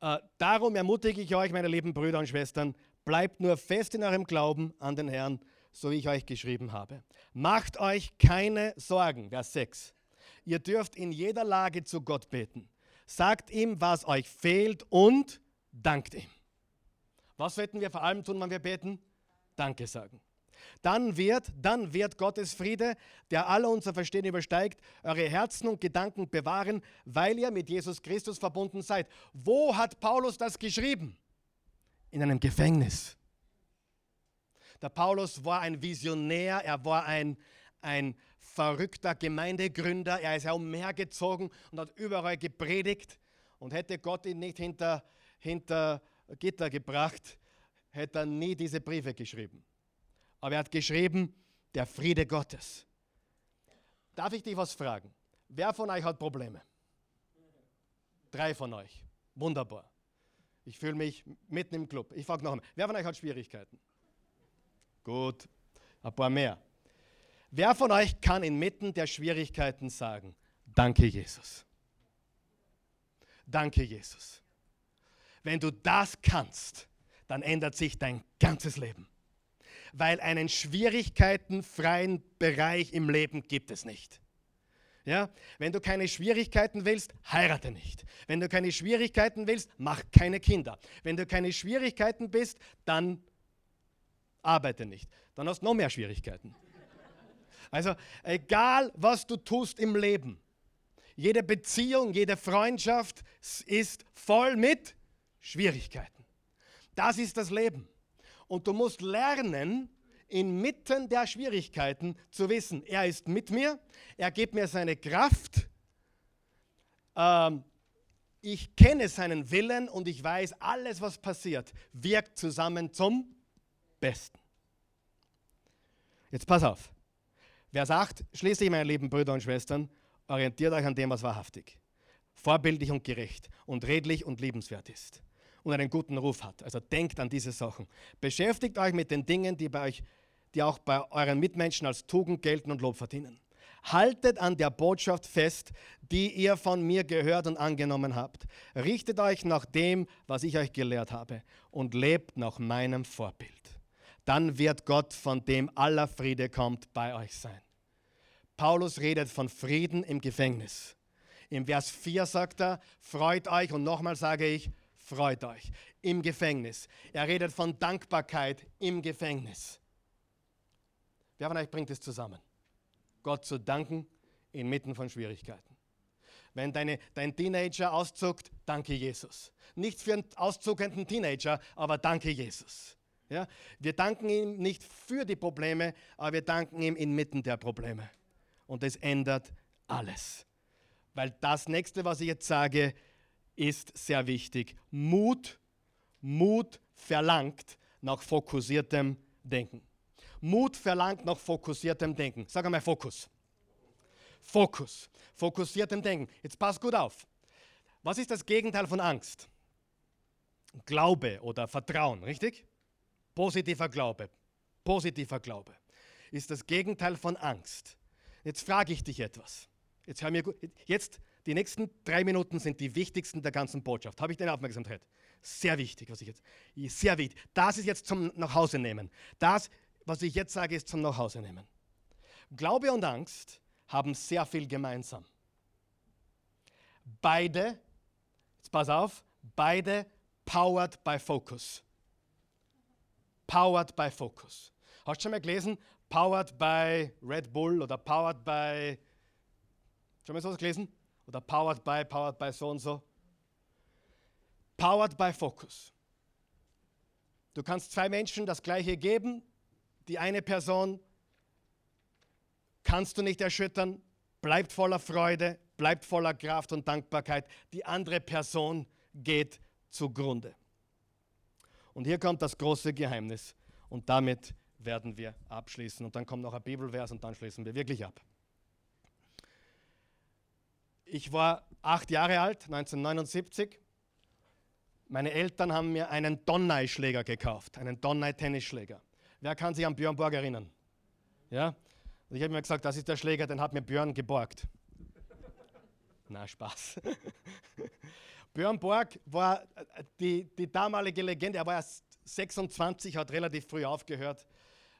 Speaker 1: Äh, darum ermutige ich euch, meine lieben Brüder und Schwestern, bleibt nur fest in eurem Glauben an den Herrn, so wie ich euch geschrieben habe. Macht euch keine Sorgen, Vers 6. Ihr dürft in jeder Lage zu Gott beten. Sagt ihm, was euch fehlt und dankt ihm. Was sollten wir vor allem tun, wenn wir beten? Danke sagen. Dann wird, dann wird Gottes Friede, der alle unser Verstehen übersteigt, eure Herzen und Gedanken bewahren, weil ihr mit Jesus Christus verbunden seid. Wo hat Paulus das geschrieben? In einem Gefängnis. Der Paulus war ein Visionär, er war ein, ein verrückter Gemeindegründer, er ist herumhergezogen und hat überall gepredigt. Und hätte Gott ihn nicht hinter, hinter Gitter gebracht, hätte er nie diese Briefe geschrieben. Aber er hat geschrieben, der Friede Gottes. Darf ich dich was fragen? Wer von euch hat Probleme? Drei von euch. Wunderbar. Ich fühle mich mitten im Club. Ich frage noch einmal. Wer von euch hat Schwierigkeiten? Gut, ein paar mehr. Wer von euch kann inmitten der Schwierigkeiten sagen, danke Jesus? Danke Jesus. Wenn du das kannst, dann ändert sich dein ganzes Leben weil einen schwierigkeitenfreien Bereich im Leben gibt es nicht. Ja? Wenn du keine Schwierigkeiten willst, heirate nicht. Wenn du keine Schwierigkeiten willst, mach keine Kinder. Wenn du keine Schwierigkeiten bist, dann arbeite nicht. Dann hast du noch mehr Schwierigkeiten. Also egal, was du tust im Leben, jede Beziehung, jede Freundschaft ist voll mit Schwierigkeiten. Das ist das Leben. Und du musst lernen, inmitten der Schwierigkeiten zu wissen, er ist mit mir, er gibt mir seine Kraft, ähm, ich kenne seinen Willen und ich weiß, alles, was passiert, wirkt zusammen zum Besten. Jetzt pass auf. Wer sagt, schließlich, meine lieben Brüder und Schwestern, orientiert euch an dem, was wahrhaftig, vorbildlich und gerecht und redlich und liebenswert ist und einen guten Ruf hat. Also denkt an diese Sachen. Beschäftigt euch mit den Dingen, die, bei euch, die auch bei euren Mitmenschen als Tugend gelten und Lob verdienen. Haltet an der Botschaft fest, die ihr von mir gehört und angenommen habt. Richtet euch nach dem, was ich euch gelehrt habe und lebt nach meinem Vorbild. Dann wird Gott, von dem aller Friede kommt, bei euch sein. Paulus redet von Frieden im Gefängnis. Im Vers 4 sagt er, freut euch und nochmal sage ich, freut euch im Gefängnis. Er redet von Dankbarkeit im Gefängnis. Wer von euch bringt es zusammen? Gott zu danken inmitten von Schwierigkeiten. Wenn deine, dein Teenager auszuckt, danke Jesus. Nicht für einen auszuckenden Teenager, aber danke Jesus. Ja? Wir danken ihm nicht für die Probleme, aber wir danken ihm inmitten der Probleme. Und es ändert alles. Weil das nächste, was ich jetzt sage, ist sehr wichtig. Mut, Mut verlangt nach fokussiertem Denken. Mut verlangt nach fokussiertem Denken. Sag einmal Fokus. Fokus. Fokussiertem Denken. Jetzt pass gut auf. Was ist das Gegenteil von Angst? Glaube oder Vertrauen, richtig? Positiver Glaube. Positiver Glaube ist das Gegenteil von Angst. Jetzt frage ich dich etwas. Jetzt hör mir gut. Jetzt die nächsten drei Minuten sind die wichtigsten der ganzen Botschaft. Habe ich deine Aufmerksamkeit? Sehr wichtig, was ich jetzt. Sehr wichtig. Das ist jetzt zum Nachhause nehmen. Das, was ich jetzt sage, ist zum Nachhause nehmen. Glaube und Angst haben sehr viel gemeinsam. Beide, jetzt pass auf, beide powered by Focus.
Speaker 2: Powered by Focus. Hast du schon mal gelesen? Powered by Red Bull oder Powered by. Schon mal sowas gelesen? Oder Powered by, Powered by so und so? Powered by Focus. Du kannst zwei Menschen das Gleiche geben. Die eine Person kannst du nicht erschüttern, bleibt voller Freude, bleibt voller Kraft und Dankbarkeit. Die andere Person geht zugrunde. Und hier kommt das große Geheimnis. Und damit werden wir abschließen. Und dann kommt noch ein Bibelvers und dann schließen wir wirklich ab. Ich war acht Jahre alt, 1979. Meine Eltern haben mir einen Donnai-Schläger gekauft, einen Donnai-Tennisschläger. Wer kann sich an Björn Borg erinnern? Ja? Und ich habe mir gesagt, das ist der Schläger, den hat mir Björn geborgt. Na, Spaß. Björn Borg war äh, die, die damalige Legende. Er war erst 26, hat relativ früh aufgehört.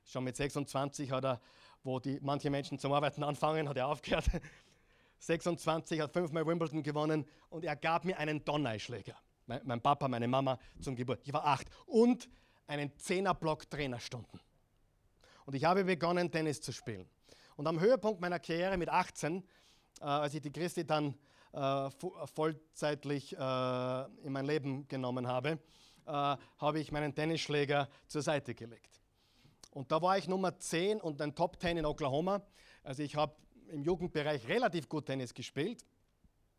Speaker 2: Schon mit 26 hat er, wo die, manche Menschen zum Arbeiten anfangen, hat er aufgehört. 26 hat fünfmal Wimbledon gewonnen und er gab mir einen Donnai-Schläger. Mein, mein, Papa, meine Mama zum Geburt. Ich war acht. Und einen Zehnerblock Trainerstunden. Und ich habe begonnen, Tennis zu spielen. Und am Höhepunkt meiner Karriere mit 18, äh, als ich die Christi dann äh, vollzeitlich äh, in mein Leben genommen habe, äh, habe ich meinen Tennisschläger zur Seite gelegt. Und da war ich Nummer 10 und ein Top 10 in Oklahoma. Also ich habe im Jugendbereich relativ gut Tennis gespielt,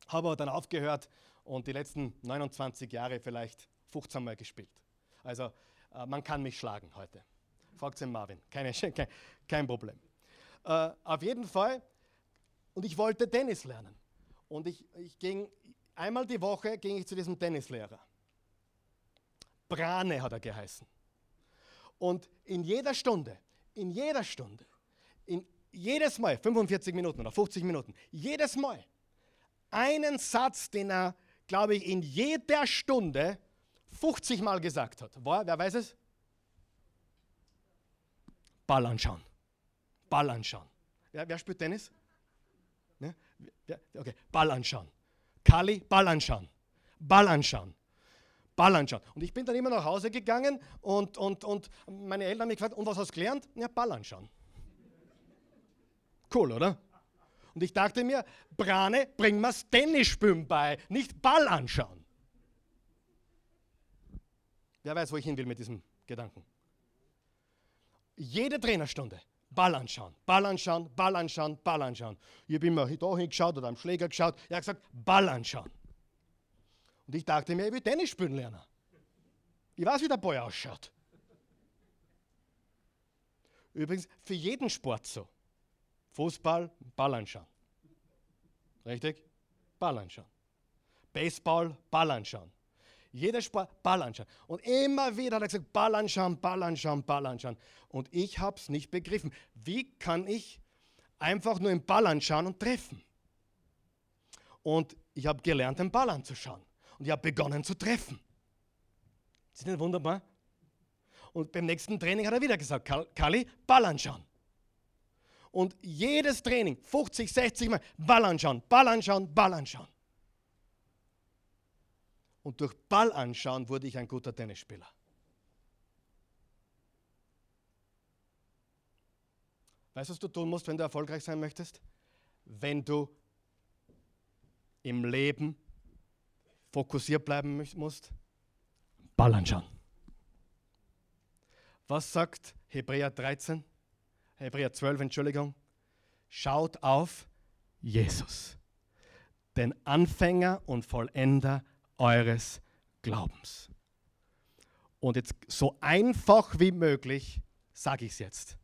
Speaker 2: habe aber dann aufgehört und die letzten 29 Jahre vielleicht 15 Mal gespielt. Also äh, man kann mich schlagen heute. Fragt den Marvin, Keine, kein, kein Problem. Äh, auf jeden Fall, und ich wollte Tennis lernen. Und ich, ich ging, einmal die Woche ging ich zu diesem Tennislehrer. Brane hat er geheißen. Und in jeder Stunde, in jeder Stunde, in jedes Mal, 45 Minuten oder 50 Minuten, jedes Mal einen Satz, den er, glaube ich, in jeder Stunde 50 Mal gesagt hat. War, wer weiß es? Ball anschauen. Ball anschauen. Wer, wer spielt Tennis? Okay, Ball anschauen. Kali, Ball anschauen. Ball anschauen. Ball anschauen. Und ich bin dann immer nach Hause gegangen und, und, und meine Eltern haben mich gefragt, und was hast du gelernt? Ja, Ball anschauen. Cool, oder? Und ich dachte mir, Brane, bring mir's Tennisspielen bei, nicht Ball anschauen. Wer weiß, wo ich hin will mit diesem Gedanken. Jede Trainerstunde Ball anschauen, Ball anschauen, Ball anschauen, Ball anschauen. Ich habe immer da hingeschaut oder am Schläger geschaut. Er hat gesagt, Ball anschauen. Und ich dachte mir, ich will Tennis spielen lernen. Ich weiß, wie der Ball ausschaut. Übrigens, für jeden Sport so. Fußball, Ball anschauen. Richtig? Ball anschauen. Baseball, Ball anschauen. Jeder Sport, Ball anschauen. Und immer wieder hat er gesagt, Ball anschauen, Ball anschauen, Ball anschauen. Und ich habe es nicht begriffen. Wie kann ich einfach nur den Ball anschauen und treffen? Und ich habe gelernt, den Ball anzuschauen. Und ich habe begonnen zu treffen. Ist das nicht wunderbar? Und beim nächsten Training hat er wieder gesagt, Kali, Ball anschauen. Und jedes Training, 50, 60 Mal, Ball anschauen, Ball anschauen, Ball anschauen. Und durch Ball anschauen wurde ich ein guter Tennisspieler. Weißt du, was du tun musst, wenn du erfolgreich sein möchtest? Wenn du im Leben fokussiert bleiben musst, Ball anschauen. Was sagt Hebräer 13? Hebräer 12, Entschuldigung. Schaut auf Jesus, den Anfänger und Vollender eures Glaubens. Und jetzt so einfach wie möglich sage ich es jetzt.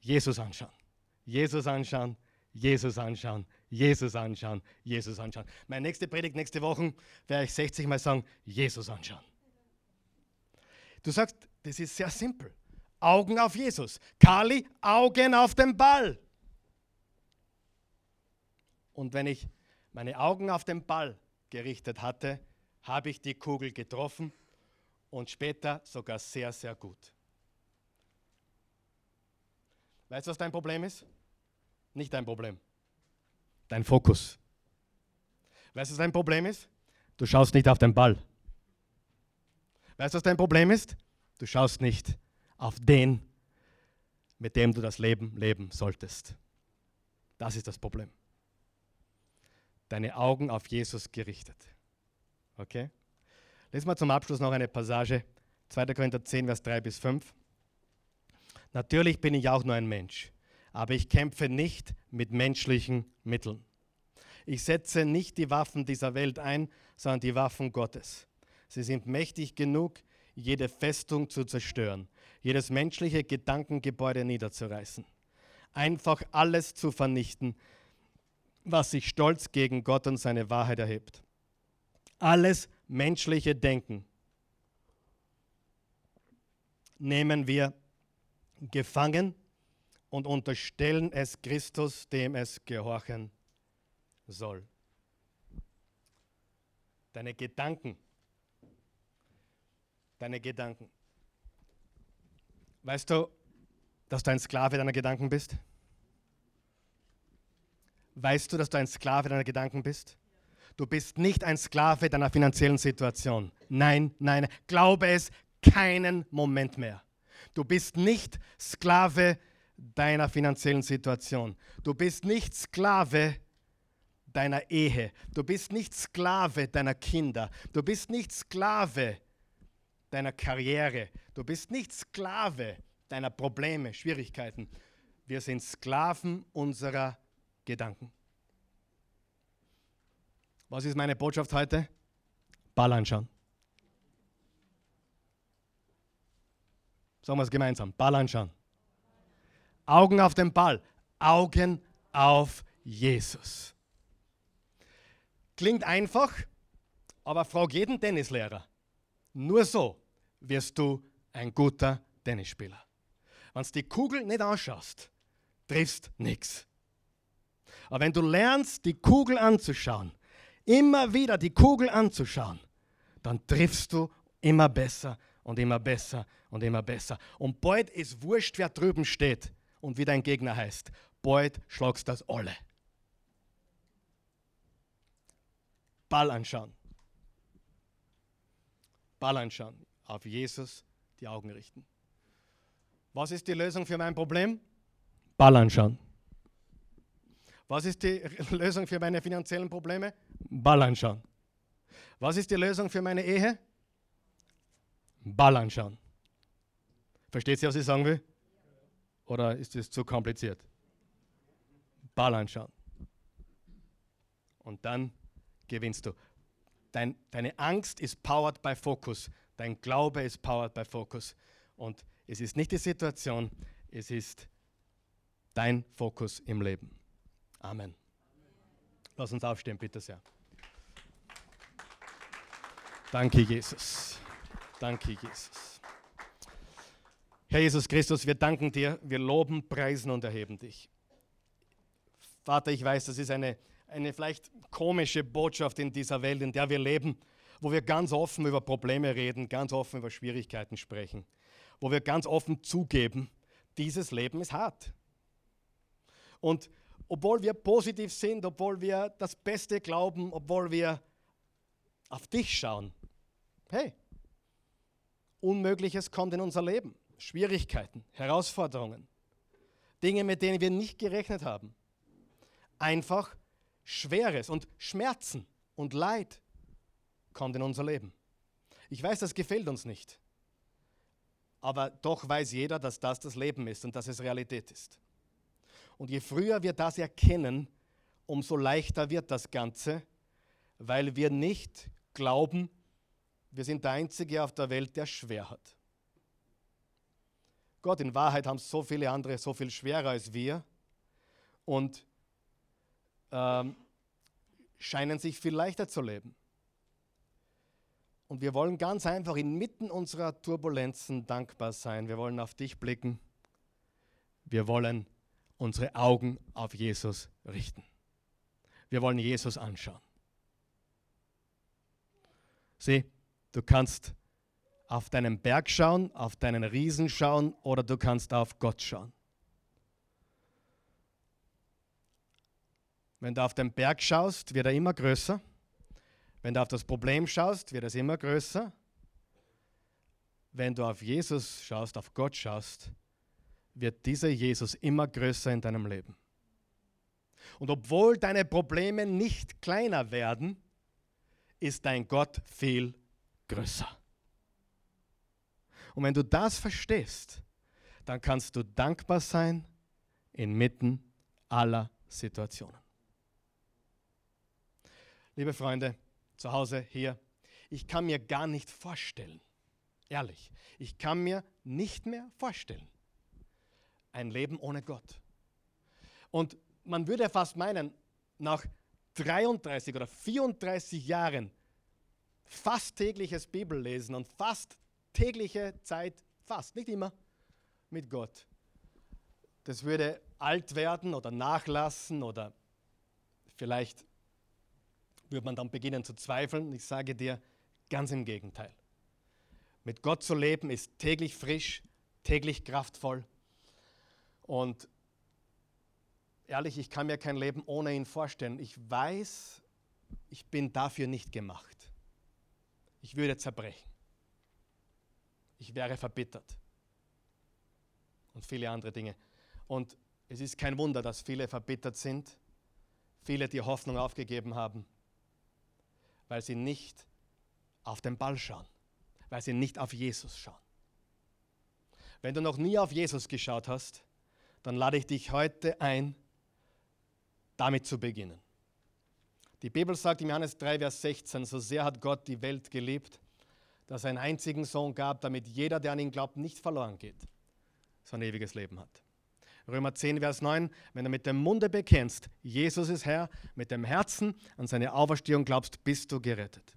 Speaker 2: Jesus anschauen. Jesus anschauen. Jesus anschauen. Jesus anschauen. Jesus anschauen. Meine nächste Predigt nächste Woche werde ich 60 Mal sagen, Jesus anschauen. Du sagst, das ist sehr simpel. Augen auf Jesus. Kali, Augen auf den Ball. Und wenn ich meine Augen auf den Ball gerichtet hatte, habe ich die Kugel getroffen und später sogar sehr, sehr gut. Weißt du, was dein Problem ist? Nicht dein Problem. Dein Fokus. Weißt du, was dein Problem ist? Du schaust nicht auf den Ball. Weißt du, was dein Problem ist? Du schaust nicht auf den, mit dem du das Leben leben solltest. Das ist das Problem. Deine Augen auf Jesus gerichtet. Okay? Lesen wir zum Abschluss noch eine Passage. 2. Korinther 10, Vers 3 bis 5. Natürlich bin ich auch nur ein Mensch, aber ich kämpfe nicht mit menschlichen Mitteln. Ich setze nicht die Waffen dieser Welt ein, sondern die Waffen Gottes. Sie sind mächtig genug, jede Festung zu zerstören, jedes menschliche Gedankengebäude niederzureißen, einfach alles zu vernichten, was sich stolz gegen Gott und seine Wahrheit erhebt. Alles menschliche Denken nehmen wir gefangen und unterstellen es Christus, dem es gehorchen soll. Deine Gedanken. Deine Gedanken. Weißt du, dass du ein Sklave deiner Gedanken bist? Weißt du, dass du ein Sklave deiner Gedanken bist? Du bist nicht ein Sklave deiner finanziellen Situation. Nein, nein, glaube es keinen Moment mehr. Du bist nicht Sklave deiner finanziellen Situation. Du bist nicht Sklave deiner Ehe. Du bist nicht Sklave deiner Kinder. Du bist nicht Sklave deiner Karriere. Du bist nicht Sklave deiner Probleme, Schwierigkeiten. Wir sind Sklaven unserer Gedanken. Was ist meine Botschaft heute? Ball anschauen. Sagen wir es gemeinsam. Ball anschauen. Augen auf den Ball. Augen auf Jesus. Klingt einfach, aber frag jeden Tennislehrer. Nur so wirst du ein guter Tennisspieler. Wenn du die Kugel nicht anschaust, triffst nichts. Aber wenn du lernst, die Kugel anzuschauen, immer wieder die Kugel anzuschauen, dann triffst du immer besser und immer besser und immer besser. Und bald ist wurscht, wer drüben steht und wie dein Gegner heißt. Bald schlagst das alle. Ball anschauen. Ball anschauen. Auf Jesus die Augen richten. Was ist die Lösung für mein Problem? Ball anschauen. Was ist die Lösung für meine finanziellen Probleme? Ball anschauen. Was ist die Lösung für meine Ehe? Ball anschauen. Versteht ihr, was ich sagen will? Oder ist es zu kompliziert? Ball anschauen. Und dann gewinnst du. Dein, deine Angst ist powered by Focus. Dein Glaube ist powered by Focus. Und es ist nicht die Situation, es ist dein Fokus im Leben. Amen. Lass uns aufstehen, bitte sehr. Danke, Jesus. Danke, Jesus. Herr Jesus Christus, wir danken dir, wir loben, preisen und erheben dich. Vater, ich weiß, das ist eine, eine vielleicht komische Botschaft in dieser Welt, in der wir leben, wo wir ganz offen über Probleme reden, ganz offen über Schwierigkeiten sprechen, wo wir ganz offen zugeben, dieses Leben ist hart. Und obwohl wir positiv sind, obwohl wir das Beste glauben, obwohl wir auf dich schauen, hey, Unmögliches kommt in unser Leben. Schwierigkeiten, Herausforderungen, Dinge, mit denen wir nicht gerechnet haben. Einfach Schweres und Schmerzen und Leid kommt in unser Leben. Ich weiß, das gefällt uns nicht. Aber doch weiß jeder, dass das das Leben ist und dass es Realität ist. Und je früher wir das erkennen, umso leichter wird das Ganze, weil wir nicht glauben, wir sind der Einzige auf der Welt, der schwer hat. Gott, in Wahrheit haben so viele andere so viel schwerer als wir und ähm, scheinen sich viel leichter zu leben. Und wir wollen ganz einfach inmitten unserer Turbulenzen dankbar sein. Wir wollen auf dich blicken. Wir wollen unsere Augen auf Jesus richten. Wir wollen Jesus anschauen. Sieh, du kannst auf deinen Berg schauen, auf deinen Riesen schauen oder du kannst auf Gott schauen. Wenn du auf den Berg schaust, wird er immer größer. Wenn du auf das Problem schaust, wird es immer größer. wenn du auf Jesus schaust, auf Gott schaust, wird dieser Jesus immer größer in deinem Leben. Und obwohl deine Probleme nicht kleiner werden, ist dein Gott viel größer. Und wenn du das verstehst, dann kannst du dankbar sein inmitten aller Situationen. Liebe Freunde, zu Hause hier, ich kann mir gar nicht vorstellen, ehrlich, ich kann mir nicht mehr vorstellen, ein Leben ohne Gott. Und man würde fast meinen, nach 33 oder 34 Jahren fast tägliches Bibellesen und fast tägliche Zeit, fast, nicht immer, mit Gott, das würde alt werden oder nachlassen oder vielleicht würde man dann beginnen zu zweifeln. Ich sage dir ganz im Gegenteil. Mit Gott zu leben ist täglich frisch, täglich kraftvoll. Und ehrlich, ich kann mir kein Leben ohne ihn vorstellen. Ich weiß, ich bin dafür nicht gemacht. Ich würde zerbrechen. Ich wäre verbittert. Und viele andere Dinge. Und es ist kein Wunder, dass viele verbittert sind, viele die Hoffnung aufgegeben haben, weil sie nicht auf den Ball schauen, weil sie nicht auf Jesus schauen. Wenn du noch nie auf Jesus geschaut hast, dann lade ich dich heute ein, damit zu beginnen. Die Bibel sagt im Johannes 3, Vers 16, so sehr hat Gott die Welt geliebt, dass er einen einzigen Sohn gab, damit jeder, der an ihn glaubt, nicht verloren geht, sondern ewiges Leben hat. Römer 10, Vers 9, wenn du mit dem Munde bekennst, Jesus ist Herr, mit dem Herzen an seine Auferstehung glaubst, bist du gerettet.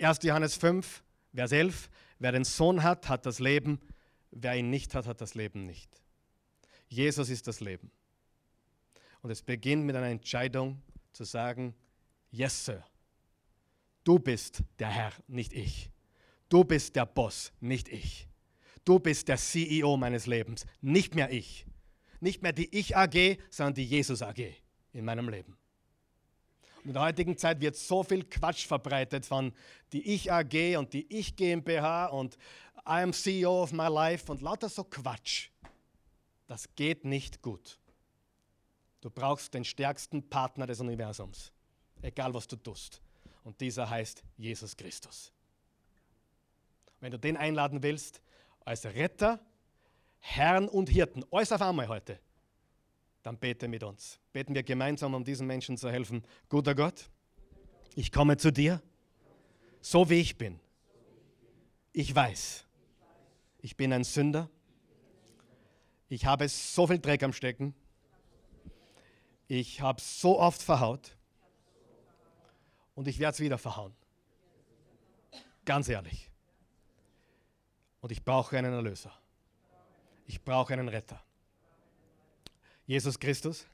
Speaker 2: 1. Johannes 5, Vers 11, wer den Sohn hat, hat das Leben, wer ihn nicht hat, hat das Leben nicht. Jesus ist das Leben. Und es beginnt mit einer Entscheidung zu sagen, yes, Sir, du bist der Herr, nicht ich. Du bist der Boss, nicht ich. Du bist der CEO meines Lebens, nicht mehr ich. Nicht mehr die Ich AG, sondern die Jesus AG in meinem Leben. Und in der heutigen Zeit wird so viel Quatsch verbreitet von die Ich AG und die Ich GmbH und I am CEO of my life und lauter so Quatsch. Das geht nicht gut. Du brauchst den stärksten Partner des Universums, egal was du tust. Und dieser heißt Jesus Christus. Wenn du den einladen willst, als Retter, Herrn und Hirten, alles auf einmal heute, dann bete mit uns. Beten wir gemeinsam, um diesen Menschen zu helfen. Guter Gott, ich komme zu dir, so wie ich bin. Ich weiß, ich bin ein Sünder. Ich habe so viel Dreck am Stecken. Ich habe so oft verhaut. Und ich werde es wieder verhauen. Ganz ehrlich. Und ich brauche einen Erlöser. Ich brauche einen Retter. Jesus Christus,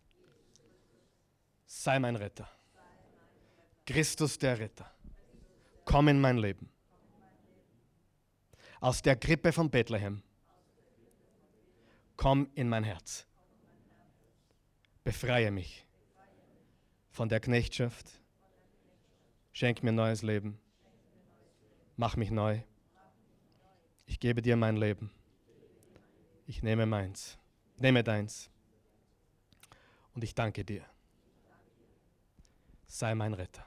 Speaker 2: sei mein Retter. Christus der Retter. Komm in mein Leben. Aus der Krippe von Bethlehem. Komm in mein Herz. Befreie mich von der Knechtschaft. Schenk mir neues Leben. Mach mich neu. Ich gebe dir mein Leben. Ich nehme meins. Nehme deins. Und ich danke dir. Sei mein Retter.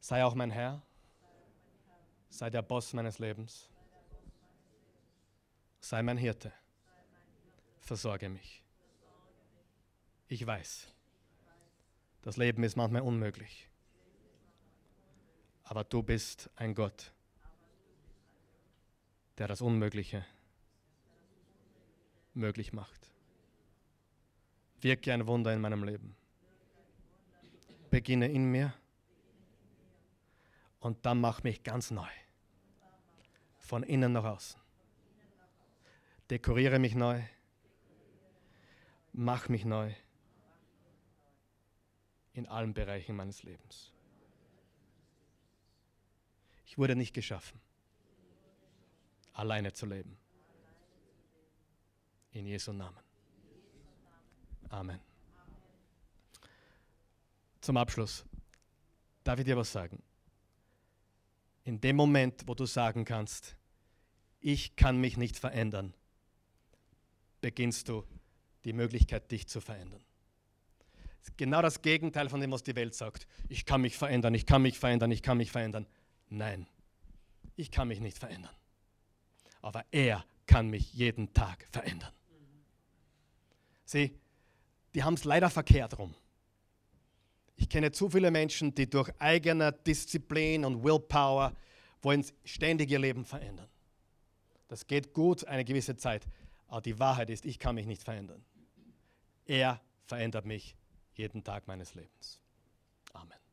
Speaker 2: Sei auch mein Herr. Sei der Boss meines Lebens. Sei mein Hirte. Versorge mich. Ich weiß, das Leben ist manchmal unmöglich. Aber du bist ein Gott, der das Unmögliche möglich macht. Wirke ein Wunder in meinem Leben. Beginne in mir und dann mach mich ganz neu. Von innen nach außen. Dekoriere mich neu. Mach mich neu. In allen Bereichen meines Lebens. Ich wurde nicht geschaffen alleine zu leben. In Jesu Namen. Amen. Zum Abschluss darf ich dir was sagen. In dem Moment, wo du sagen kannst, ich kann mich nicht verändern, beginnst du die Möglichkeit, dich zu verändern. Genau das Gegenteil von dem, was die Welt sagt. Ich kann mich verändern, ich kann mich verändern, ich kann mich verändern. Nein, ich kann mich nicht verändern. Aber er kann mich jeden Tag verändern. Sieh, die haben es leider verkehrt rum. Ich kenne zu viele Menschen, die durch eigene Disziplin und Willpower wollen ständig ihr Leben verändern. Das geht gut eine gewisse Zeit, aber die Wahrheit ist, ich kann mich nicht verändern. Er verändert mich jeden Tag meines Lebens. Amen.